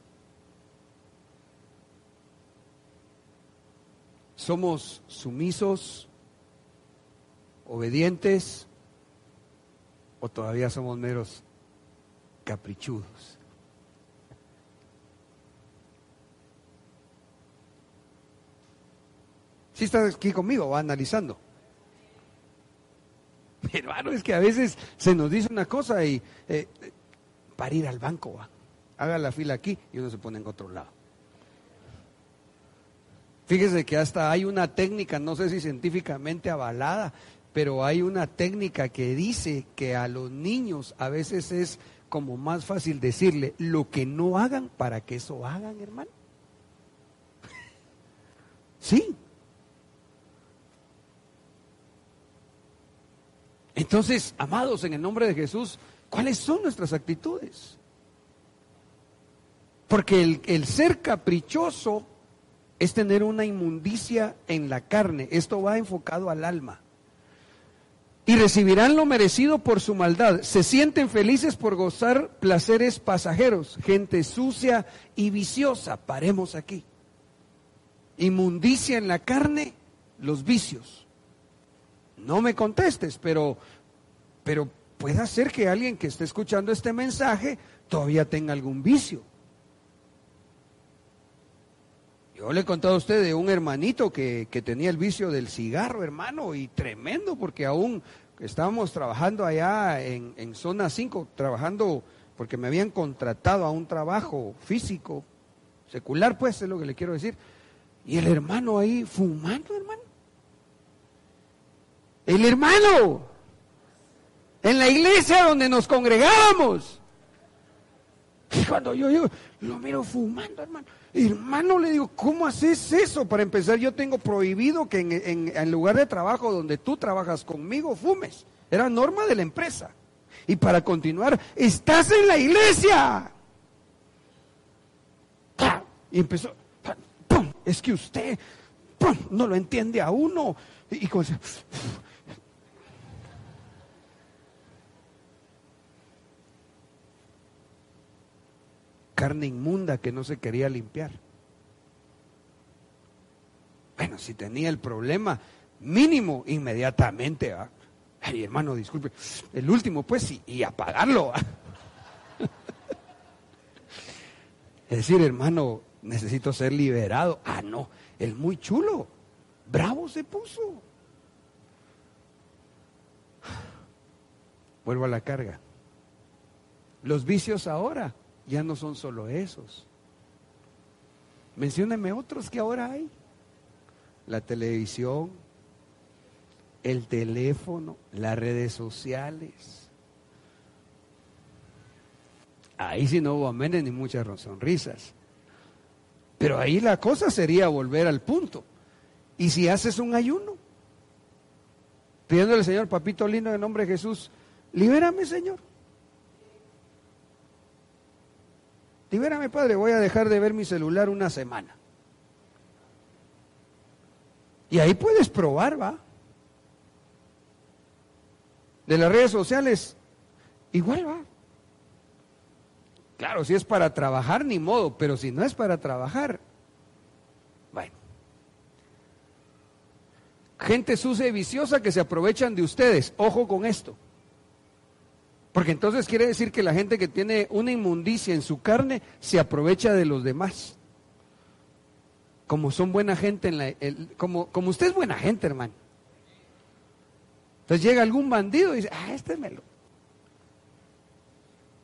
¿Somos sumisos, obedientes o todavía somos meros caprichudos? Si estás aquí conmigo, va analizando. (laughs) Hermano, es que a veces se nos dice una cosa y eh, para ir al banco, haga la fila aquí y uno se pone en otro lado. Fíjese que hasta hay una técnica, no sé si científicamente avalada, pero hay una técnica que dice que a los niños a veces es como más fácil decirle lo que no hagan para que eso hagan, hermano. (laughs) Sí, Entonces, amados, en el nombre de Jesús, ¿cuáles son nuestras actitudes? Porque el, el, ser caprichoso es tener una inmundicia en la carne. Esto va enfocado al alma. Y recibirán lo merecido por su maldad. Se sienten felices por gozar placeres pasajeros. Gente sucia y viciosa. Paremos aquí. Inmundicia en la carne, los vicios. No me contestes, pero, pero puede ser que alguien que esté escuchando este mensaje todavía tenga algún vicio. Yo le he contado a usted de un hermanito que, tenía el vicio del cigarro, hermano, y tremendo, porque aún estábamos trabajando allá en, en zona 5, trabajando porque me habían contratado a un trabajo físico, secular, pues es lo que le quiero decir. Y el hermano ahí fumando, hermano. El hermano, en la iglesia donde nos congregamos. Y cuando yo, yo lo miro fumando, hermano. Hermano, le digo, ¿cómo haces eso? Para empezar, yo tengo prohibido que en, en, lugar de trabajo donde tú trabajas conmigo fumes. Era norma de la empresa. Y para continuar, estás en la iglesia. Y empezó, ¡pum! es que usted no lo entiende a uno. Y, y carne inmunda que no se quería limpiar. Bueno, si tenía el problema, mínimo, inmediatamente. Ay, hermano, disculpe. El último, pues, y, y apagarlo. es decir, hermano, necesito ser liberado. Ah, no, el muy chulo, bravo se puso. Vuelvo a la carga. Los vicios ahora ya no son solo esos. Mencióneme otros que ahora hay. La televisión, el teléfono, las redes sociales. Ahí sí no hubo amenes ni muchas sonrisas. Pero ahí la cosa sería volver al punto. Y si haces un ayuno, pidiéndole al Señor, papito lindo, en nombre de Jesús, libérame, Señor. Libérame, Padre, voy a dejar de ver mi celular una semana. Y ahí puedes probar, ¿va? De las redes sociales, igual va. Claro, si es para trabajar, ni modo, pero si no es para trabajar, bueno. Gente sucia y viciosa que se aprovechan de ustedes. Ojo con esto. Porque entonces quiere decir que la gente que tiene una inmundicia en su carne se aprovecha de los demás. Como son buena gente, en la, como, como usted es buena gente, hermano. Entonces llega algún bandido y dice, ah, este me lo.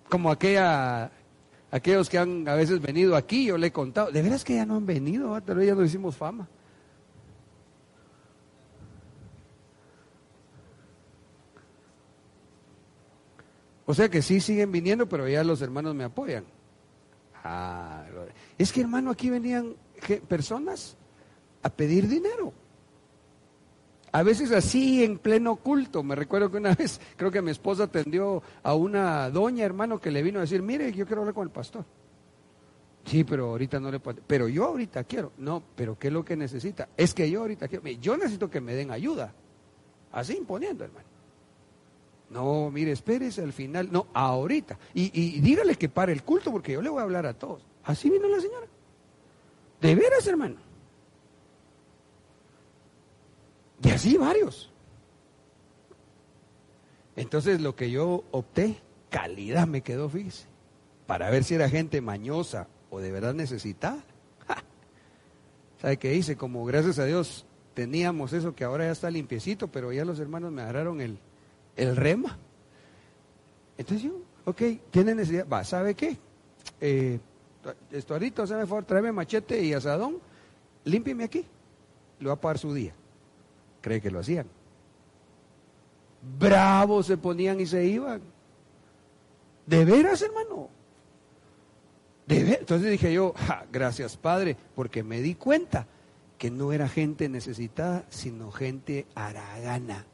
Como aquellos que han a veces venido aquí, yo le he contado, de veras que ya no han venido, pero ya no hicimos fama. O sea que sí siguen viniendo, pero ya los hermanos me apoyan. Ah, es que hermano, aquí venían personas a pedir dinero. A veces así en pleno culto. Me recuerdo que una (laughs) vez, creo que mi esposa atendió a una doña, hermano, que le vino a decir, mire, yo quiero hablar con el pastor. Sí, pero ahorita no le puedo. Pero yo ahorita quiero. No, pero ¿qué es lo que necesita? Es que yo ahorita quiero. Yo necesito que me den ayuda. Así imponiendo, hermano. No, mire, espérese al final. No, ahorita. Y, dígale que pare el culto porque yo le voy a hablar a todos. Así vino la señora. De veras, hermano. Y así varios. Entonces lo que yo opté, calidad me quedó, fíjese, para ver si era gente mañosa o de verdad necesitada. ¿Sabe qué hice? Como gracias a Dios teníamos eso que ahora ya está limpiecito, pero ya los hermanos me agarraron el, el rema. Entonces yo, ok, tiene necesidad, va, ¿sabe qué? Eh, esto ahorita, me favor, tráeme machete y asadón, límpieme aquí, le va a pagar su día. ¿Cree que lo hacían? Bravos se ponían y se iban. ¿De veras, hermano? ¿De Entonces dije yo, gracias Padre, porque me di cuenta que no era gente necesitada, sino gente aragana.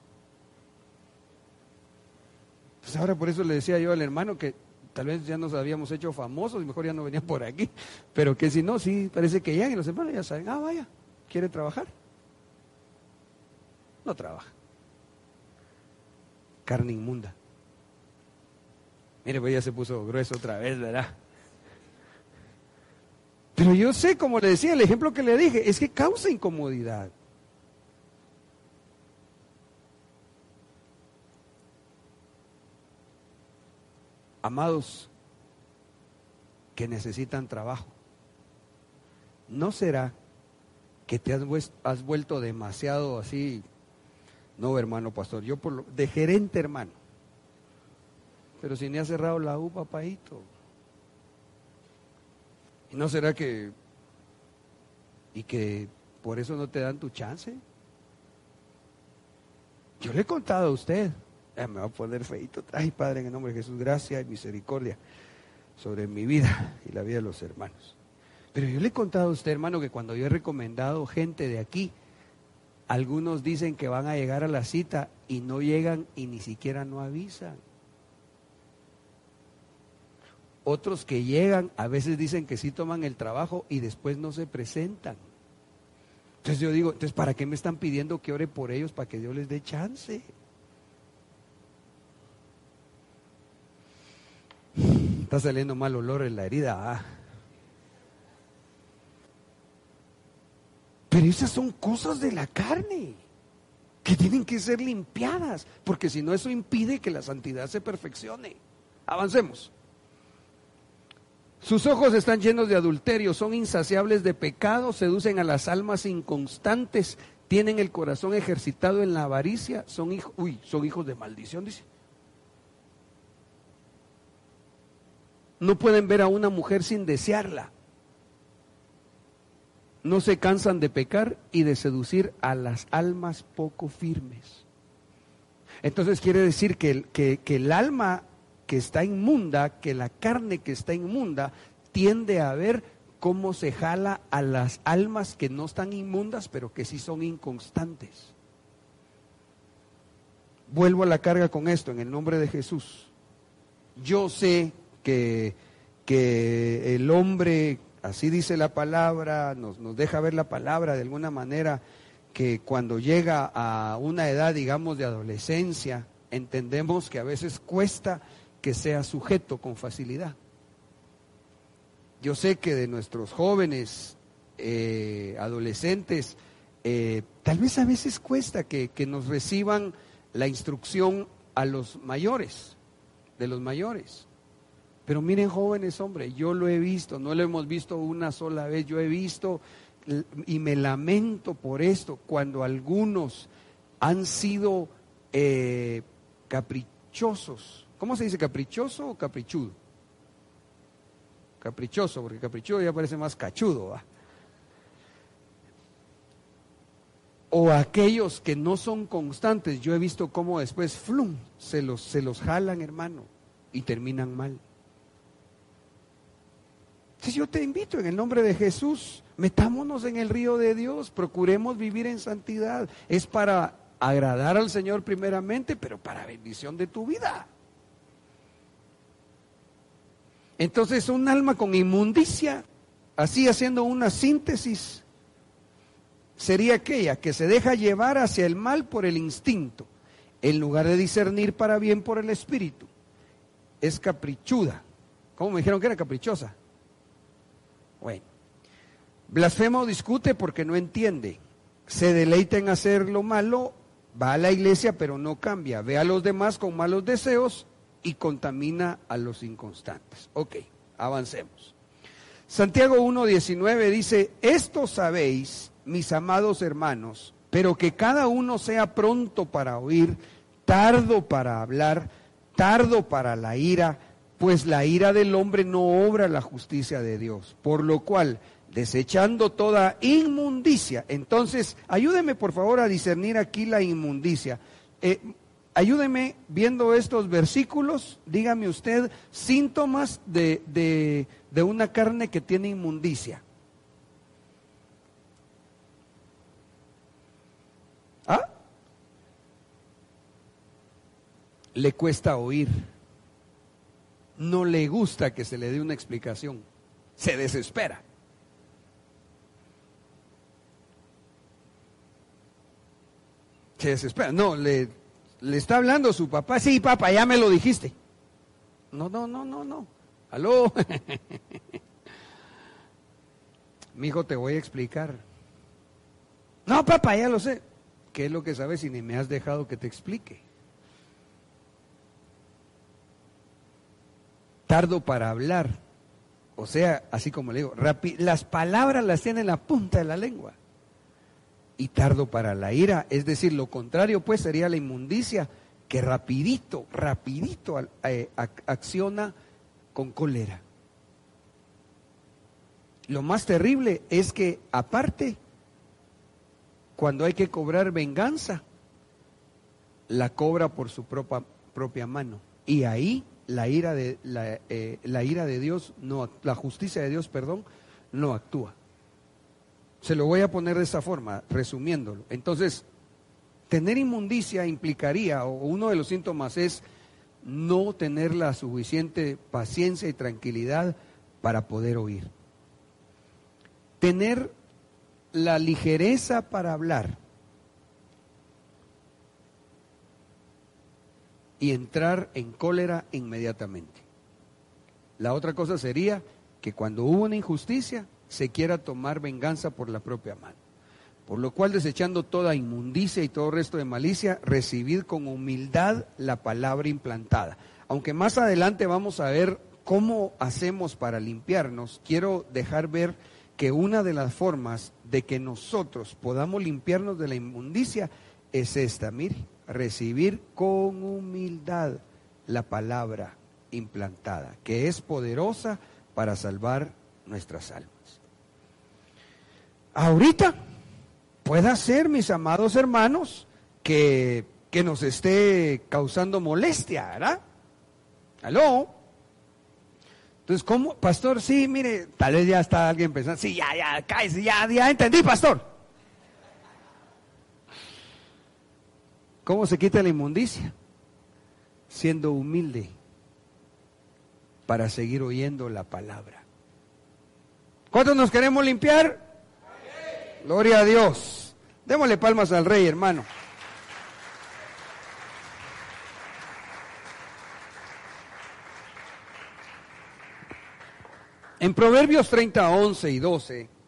Pues ahora por eso le decía yo al hermano que tal vez ya nos habíamos hecho famosos y mejor ya no venía por aquí, pero que si no, sí, parece que ya y los hermanos ya saben, ah, vaya, quiere trabajar. No trabaja. Carne inmunda. Mire, pues ya se puso grueso otra vez, ¿verdad? Pero yo sé, como le decía, el ejemplo que le dije, es que causa incomodidad. Amados que necesitan trabajo, ¿no será que te has, vuelto demasiado así? No, hermano pastor, yo por lo, de gerente, hermano. Pero si ni ha cerrado la U, papadito. ¿Y no será que y que por eso no te dan tu chance? Yo le he contado a usted me va a poner feito. Ay, Padre, en el nombre de Jesús, gracia y misericordia sobre mi vida y la vida de los hermanos. Pero yo le he contado a usted, hermano, que cuando yo he recomendado gente de aquí, algunos dicen que van a llegar a la cita y no llegan y ni siquiera no avisan. Otros que llegan a veces dicen que sí toman el trabajo y después no se presentan. Entonces yo digo, entonces ¿para qué me están pidiendo que ore por ellos para que Dios les dé chance? Está saliendo mal olor en la herida. Ah. Pero esas son cosas de la carne que tienen que ser limpiadas, porque si no eso impide que la santidad se perfeccione. Avancemos. Sus ojos están llenos de adulterio, son insaciables de pecado, seducen a las almas inconstantes, tienen el corazón ejercitado en la avaricia, son hijos, uy, son hijos de maldición, dice. No pueden ver a una mujer sin desearla. No se cansan de pecar y de seducir a las almas poco firmes. Entonces quiere decir que que, el alma que está inmunda, que la carne que está inmunda, tiende a ver cómo se jala a las almas que no están inmundas, pero que sí son inconstantes. Vuelvo a la carga con esto en el nombre de Jesús. Yo sé que, que el hombre, así dice la palabra, nos, nos deja ver la palabra de alguna manera, que cuando llega a una edad, digamos, de adolescencia, entendemos que a veces cuesta que sea sujeto con facilidad. Yo sé que de nuestros jóvenes, eh, adolescentes, eh, tal vez a veces cuesta que, que nos reciban la instrucción a los mayores, de los mayores. Pero miren jóvenes, hombre, yo lo he visto, no lo hemos visto una sola vez, yo he visto y me lamento por esto, cuando algunos han sido eh, caprichosos. ¿Cómo se dice caprichoso o caprichudo? Caprichoso, porque caprichudo ya parece más cachudo. O aquellos que no son constantes, yo he visto cómo después, flum, se los, se los jalan, hermano, y terminan mal. Entonces yo te invito en el nombre de Jesús, metámonos en el río de Dios, procuremos vivir en santidad. Es para agradar al Señor primeramente, pero para bendición de tu vida. Entonces un alma con inmundicia, así haciendo una síntesis, sería aquella que se deja llevar hacia el mal por el instinto, en lugar de discernir para bien por el espíritu. Es caprichuda. ¿Cómo me dijeron que era caprichosa? Bueno, blasfemo discute porque no entiende. Se deleita en hacer lo malo, va a la iglesia pero no cambia, ve a los demás con malos deseos y contamina a los inconstantes. Ok, avancemos. Santiago 1.19 dice, esto sabéis, mis amados hermanos, pero que cada uno sea pronto para oír, tardo para hablar, tardo para la ira, pues la ira del hombre no obra la justicia de Dios. Por lo cual, desechando toda inmundicia, entonces, ayúdeme por favor a discernir aquí la inmundicia. Eh, ayúdeme viendo estos versículos, dígame usted síntomas de, de, de una carne que tiene inmundicia. ¿Ah? Le cuesta oír no le gusta que se le dé una explicación, se desespera. Se desespera. No, le, le está hablando su papá. Sí, papá, ya me lo dijiste. No, no, no, no, no. Aló. (laughs) Mi hijo, te voy a explicar. No, papá, ya lo sé. ¿Qué es lo que sabes y ni me has dejado que te explique? Tardo para hablar. O sea, así como le digo, las palabras las tiene en la punta de la lengua. Y tardo para la ira, es decir, lo contrario pues sería la inmundicia, que rapidito, rapidito eh, acciona con cólera. Lo más terrible es que aparte, cuando hay que cobrar venganza, la cobra por su propia, propia mano. Y ahí la ira de, la, eh, la ira de Dios, no, la justicia de Dios, perdón, no actúa. Se lo voy a poner de esa forma, resumiéndolo. Entonces, tener inmundicia implicaría, o uno de los síntomas es no tener la suficiente paciencia y tranquilidad para poder oír. Tener la ligereza para hablar y entrar en cólera inmediatamente. La otra cosa sería que cuando hubo una injusticia se quiera tomar venganza por la propia mano. Por lo cual, desechando toda inmundicia y todo resto de malicia, recibid con humildad la palabra implantada. Aunque más adelante vamos a ver cómo hacemos para limpiarnos, quiero dejar ver que una de las formas de que nosotros podamos limpiarnos de la inmundicia es esta, mire, recibir con humildad la palabra implantada, que es poderosa para salvar nuestras almas. Ahorita puede ser, mis amados hermanos, que, que nos esté causando molestia, ¿verdad? ¿Aló? Entonces, ¿cómo? Pastor, sí, mire, tal vez ya está alguien pensando, sí, ya, ya, cállese, ya, ya entendí, pastor. ¿Cómo se quita la inmundicia? Siendo humilde para seguir oyendo la palabra. ¿Cuántos nos queremos limpiar? Gloria a Dios. Démosle palmas al rey, hermano. En Proverbios 30, 11 y 12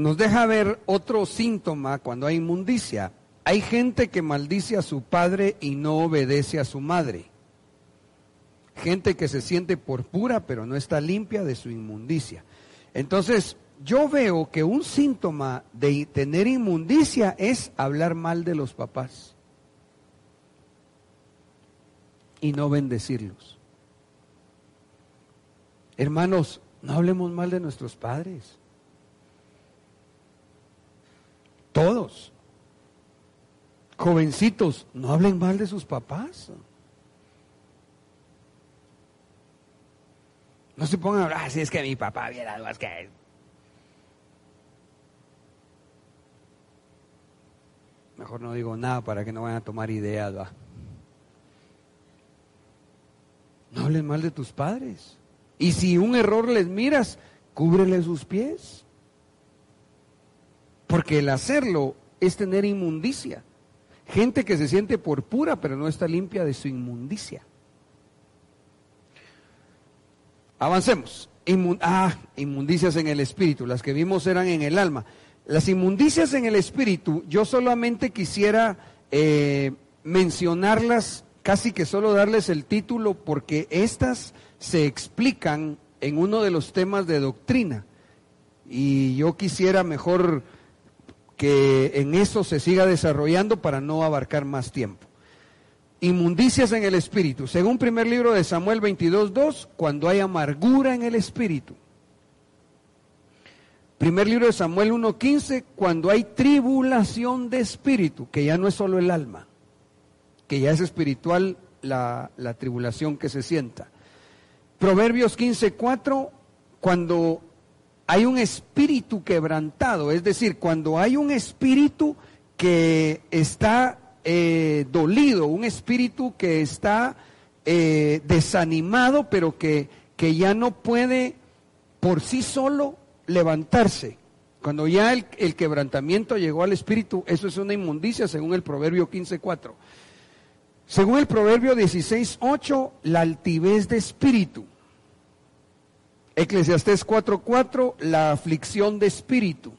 nos deja ver otro síntoma cuando hay inmundicia. Hay gente que maldice a su padre y no obedece a su madre. Gente que se siente por pura pero no está limpia de su inmundicia. Entonces, yo veo que un síntoma de tener inmundicia es hablar mal de los papás y no bendecirlos. Hermanos, no hablemos mal de nuestros padres. Todos. Jovencitos, no hablen mal de sus papás. No se pongan a hablar, así es que mi papá viera algo, es que... Mejor no digo nada para que no vayan a tomar ideas, ¿va? No hablen mal de tus padres. Y si un error les miras, cúbrele sus pies. Porque el hacerlo es tener inmundicia. Gente que se siente por pura, pero no está limpia de su inmundicia. Avancemos. ah, inmundicias en el espíritu. Las que vimos eran en el alma. Las inmundicias en el espíritu, yo solamente quisiera eh, mencionarlas, casi que solo darles el título, porque estas se explican en uno de los temas de doctrina. Y yo quisiera mejor que en eso se siga desarrollando para no abarcar más tiempo. Inmundicias en el espíritu. Según primer libro de Samuel 22.2, cuando hay amargura en el espíritu. Primer libro de Samuel 1.15, cuando hay tribulación de espíritu, que ya no es solo el alma, que ya es espiritual la, la tribulación que se sienta. Proverbios 15.4, cuando hay un espíritu quebrantado, es decir, cuando hay un espíritu que está eh, dolido, un espíritu que está eh, desanimado, pero que, que ya no puede por sí solo levantarse. Cuando ya el, el, quebrantamiento llegó al espíritu, eso es una inmundicia según el Proverbio 15.4. Según el Proverbio 16.8, la altivez de espíritu. Eclesiastés 4:4, la aflicción de espíritu.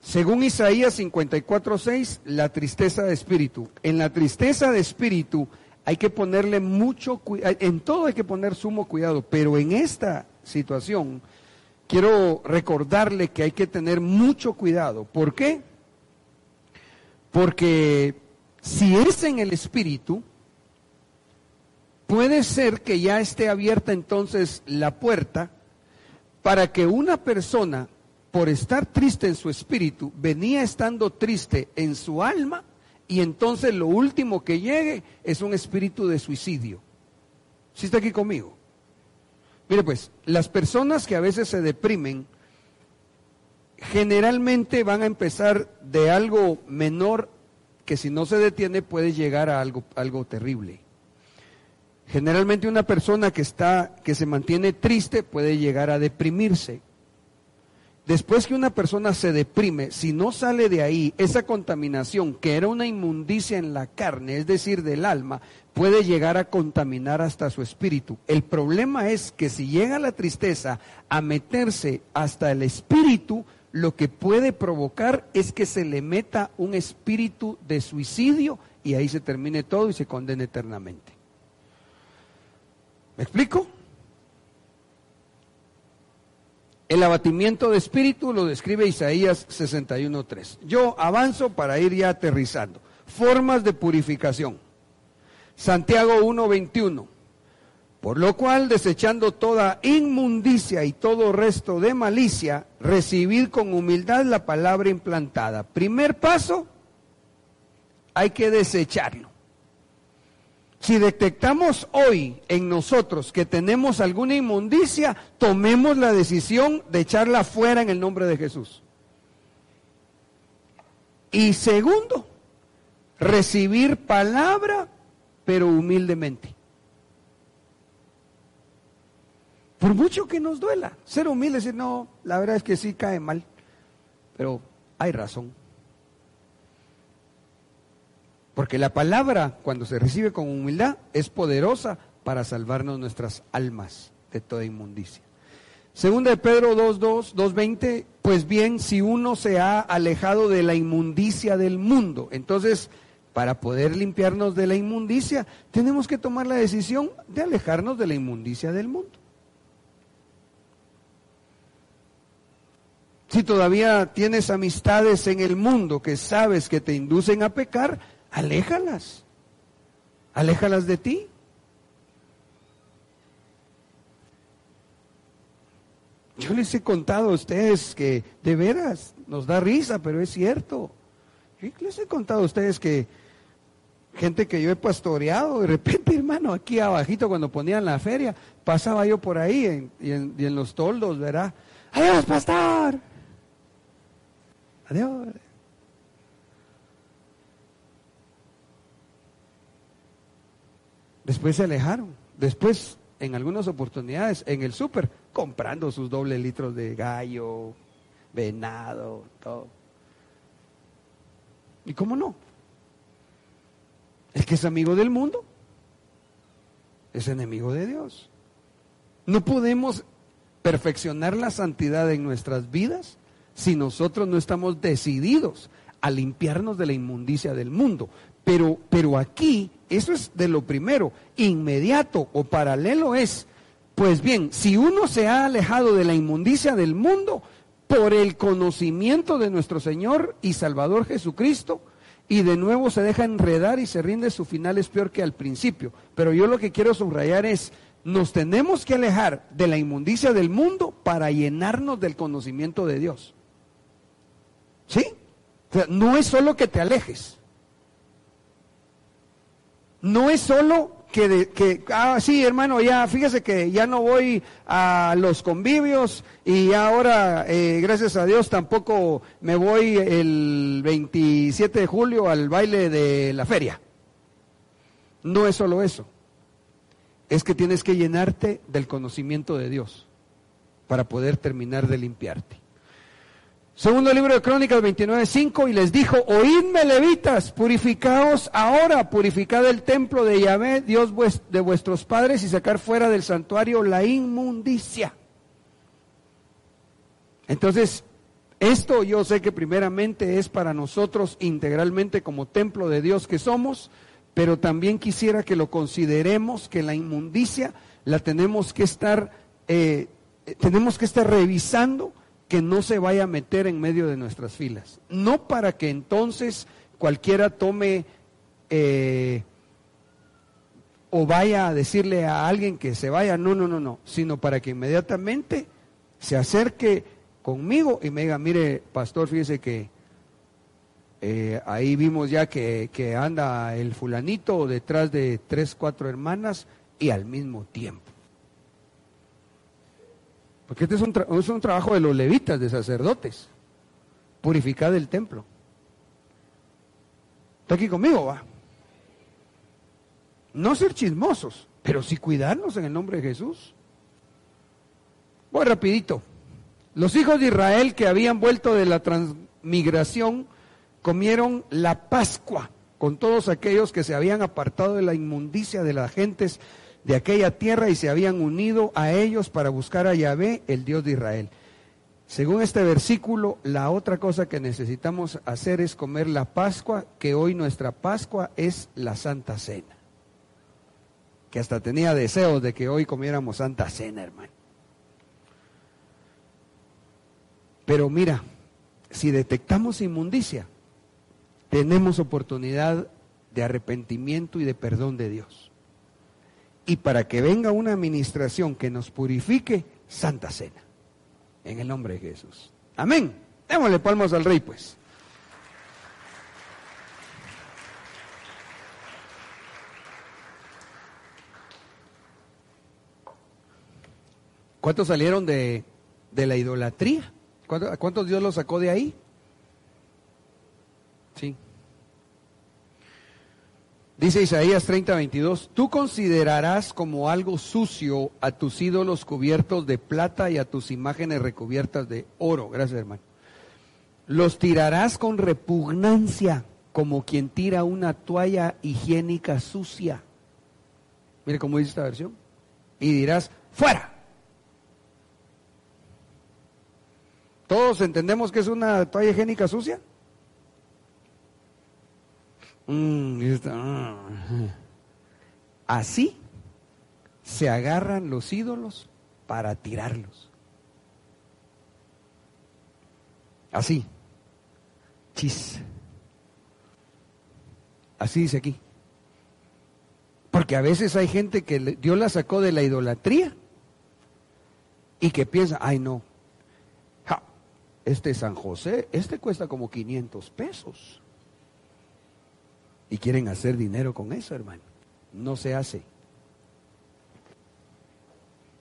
Según Isaías 54:6, la tristeza de espíritu. En la tristeza de espíritu hay que ponerle mucho cuidado, en todo hay que poner sumo cuidado, pero en esta situación quiero recordarle que hay que tener mucho cuidado. ¿Por qué? Porque si es en el espíritu, puede ser que ya esté abierta entonces la puerta para que una persona, por estar triste en su espíritu, venía estando triste en su alma y entonces lo último que llegue es un espíritu de suicidio. ¿Sí está aquí conmigo? Mire pues, las personas que a veces se deprimen, generalmente van a empezar de algo menor que si no se detiene puede llegar a algo, algo terrible. Generalmente una persona que está que se mantiene triste puede llegar a deprimirse. Después que una persona se deprime, si no sale de ahí, esa contaminación que era una inmundicia en la carne, es decir, del alma, puede llegar a contaminar hasta su espíritu. El problema es que si llega la tristeza a meterse hasta el espíritu, lo que puede provocar es que se le meta un espíritu de suicidio y ahí se termine todo y se condene eternamente. ¿Me explico? El abatimiento de espíritu lo describe Isaías 61.3. Yo avanzo para ir ya aterrizando. Formas de purificación. Santiago 1.21. Por lo cual, desechando toda inmundicia y todo resto de malicia, recibir con humildad la palabra implantada. Primer paso, hay que desecharlo. Si detectamos hoy en nosotros que tenemos alguna inmundicia, tomemos la decisión de echarla fuera en el nombre de Jesús. Y segundo, recibir palabra, pero humildemente. Por mucho que nos duela. Ser humilde decir, no, la verdad es que sí cae mal. Pero hay razón. Porque la palabra, cuando se recibe con humildad, es poderosa para salvarnos nuestras almas de toda inmundicia. Segunda de Pedro 2.2, 2.20, pues bien, si uno se ha alejado de la inmundicia del mundo, entonces para poder limpiarnos de la inmundicia, tenemos que tomar la decisión de alejarnos de la inmundicia del mundo. Si todavía tienes amistades en el mundo que sabes que te inducen a pecar, aléjalas. Aléjalas de ti. Yo les he contado a ustedes que de veras nos da risa, pero es cierto. Yo les he contado a ustedes que gente que yo he pastoreado, de repente, (laughs) hermano, aquí abajito cuando ponían la feria, pasaba yo por ahí y, en, y en los toldos, ¿verdad? Adiós, pastor. Adiós. Después se alejaron. Después, en algunas oportunidades, en el súper, comprando sus dobles litros de gallo, venado, todo. ¿Y cómo no? El que es amigo del mundo es enemigo de Dios. No podemos perfeccionar la santidad en nuestras vidas si nosotros no estamos decididos a limpiarnos de la inmundicia del mundo. Pero, pero aquí, eso es de lo primero, inmediato o paralelo es, pues bien, si uno se ha alejado de la inmundicia del mundo por el conocimiento de nuestro Señor y Salvador Jesucristo, y de nuevo se deja enredar y se rinde, su final es peor que al principio. Pero yo lo que quiero subrayar es, nos tenemos que alejar de la inmundicia del mundo para llenarnos del conocimiento de Dios. ¿Sí? O sea, no es solo que te alejes. No es solo que, que, ah, sí, hermano, ya, fíjese que ya no voy a los convivios y ahora, eh, gracias a Dios, tampoco me voy el 27 de julio al baile de la feria. No es solo eso. Es que tienes que llenarte del conocimiento de Dios para poder terminar de limpiarte. Segundo libro de Crónicas 29.5 y les dijo, oídme levitas, purificaos ahora, purificad el templo de Yahvé, Dios de vuestros padres, y sacar fuera del santuario la inmundicia. Entonces, esto yo sé que primeramente es para nosotros integralmente como templo de Dios que somos, pero también quisiera que lo consideremos que la inmundicia la tenemos que estar, eh, tenemos que estar revisando que no se vaya a meter en medio de nuestras filas. No para que entonces cualquiera tome eh, o vaya a decirle a alguien que se vaya, no, no, no, no, sino para que inmediatamente se acerque conmigo y me diga, mire, pastor, fíjese que eh, ahí vimos ya que, que anda el fulanito detrás de tres, cuatro hermanas y al mismo tiempo. Porque este es un, es un trabajo de los levitas, de sacerdotes. Purificar el templo. ¿Está aquí conmigo, va? No ser chismosos, pero sí cuidarnos en el nombre de Jesús. Voy rapidito. Los hijos de Israel que habían vuelto de la transmigración comieron la Pascua con todos aquellos que se habían apartado de la inmundicia de las gentes de aquella tierra y se habían unido a ellos para buscar a Yahvé, el Dios de Israel. Según este versículo, la otra cosa que necesitamos hacer es comer la Pascua, que hoy nuestra Pascua es la Santa Cena. Que hasta tenía deseos de que hoy comiéramos Santa Cena, hermano. Pero mira, si detectamos inmundicia, tenemos oportunidad de arrepentimiento y de perdón de Dios y para que venga una administración que nos purifique, Santa Cena. En el nombre de Jesús. Amén. Démosle palmas al Rey, pues. ¿Cuántos salieron de, de la idolatría? ¿Cuántos, ¿Cuántos Dios los sacó de ahí? Sí. Dice Isaías 30, 22, tú considerarás como algo sucio a tus ídolos cubiertos de plata y a tus imágenes recubiertas de oro. Gracias, hermano. Los tirarás con repugnancia, como quien tira una toalla higiénica sucia. Mire cómo dice esta versión. Y dirás, fuera. ¿Todos entendemos que es una toalla higiénica sucia? Mm, ah. Así se agarran los ídolos para tirarlos. Así. Chis. Así dice aquí. Porque a veces hay gente que Dios la sacó de la idolatría y que piensa, ay no, este San José, este cuesta como 500 pesos. Y quieren hacer dinero con eso, hermano. No se hace.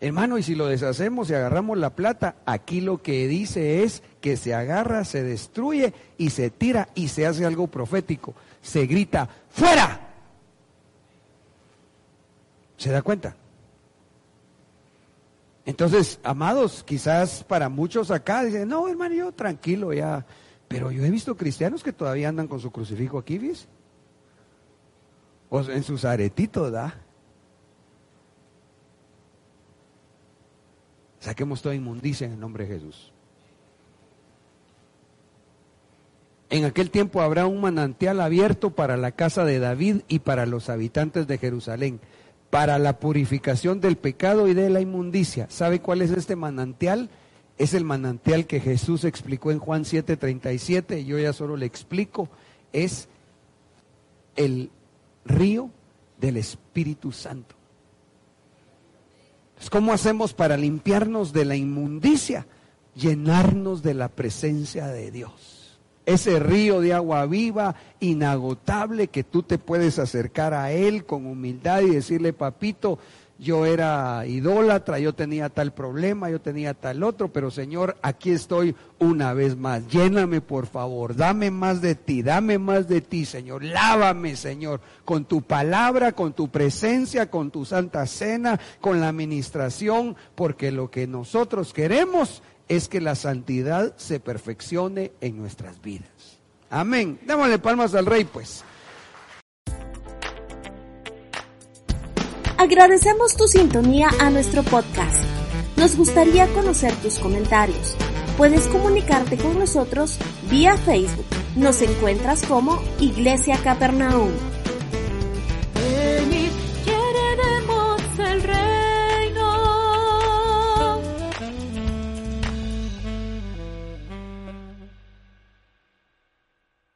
Hermano, y si lo deshacemos y agarramos la plata, aquí lo que dice es que se agarra, se destruye y se tira y se hace algo profético. Se grita, fuera. ¿Se da cuenta? Entonces, amados, quizás para muchos acá dicen, no, hermano, yo tranquilo ya. Pero yo he visto cristianos que todavía andan con su crucifijo aquí, ¿ves? O en sus aretitos, ¿da? Saquemos toda inmundicia en el nombre de Jesús. En aquel tiempo habrá un manantial abierto para la casa de David y para los habitantes de Jerusalén, para la purificación del pecado y de la inmundicia. ¿Sabe cuál es este manantial? Es el manantial que Jesús explicó en Juan 7:37, yo ya solo le explico, es el río del Espíritu Santo. ¿Cómo hacemos para limpiarnos de la inmundicia? Llenarnos de la presencia de Dios. Ese río de agua viva, inagotable, que tú te puedes acercar a Él con humildad y decirle, papito, yo era idólatra, yo tenía tal problema, yo tenía tal otro, pero Señor, aquí estoy una vez más. Lléname, por favor, dame más de ti, dame más de ti, Señor. Lávame, Señor, con tu palabra, con tu presencia, con tu santa cena, con la administración, porque lo que nosotros queremos es que la santidad se perfeccione en nuestras vidas. Amén. Démosle palmas al Rey, pues. Agradecemos tu sintonía a nuestro podcast. Nos gustaría conocer tus comentarios. Puedes comunicarte con nosotros vía Facebook. Nos encuentras como Iglesia Capernaum.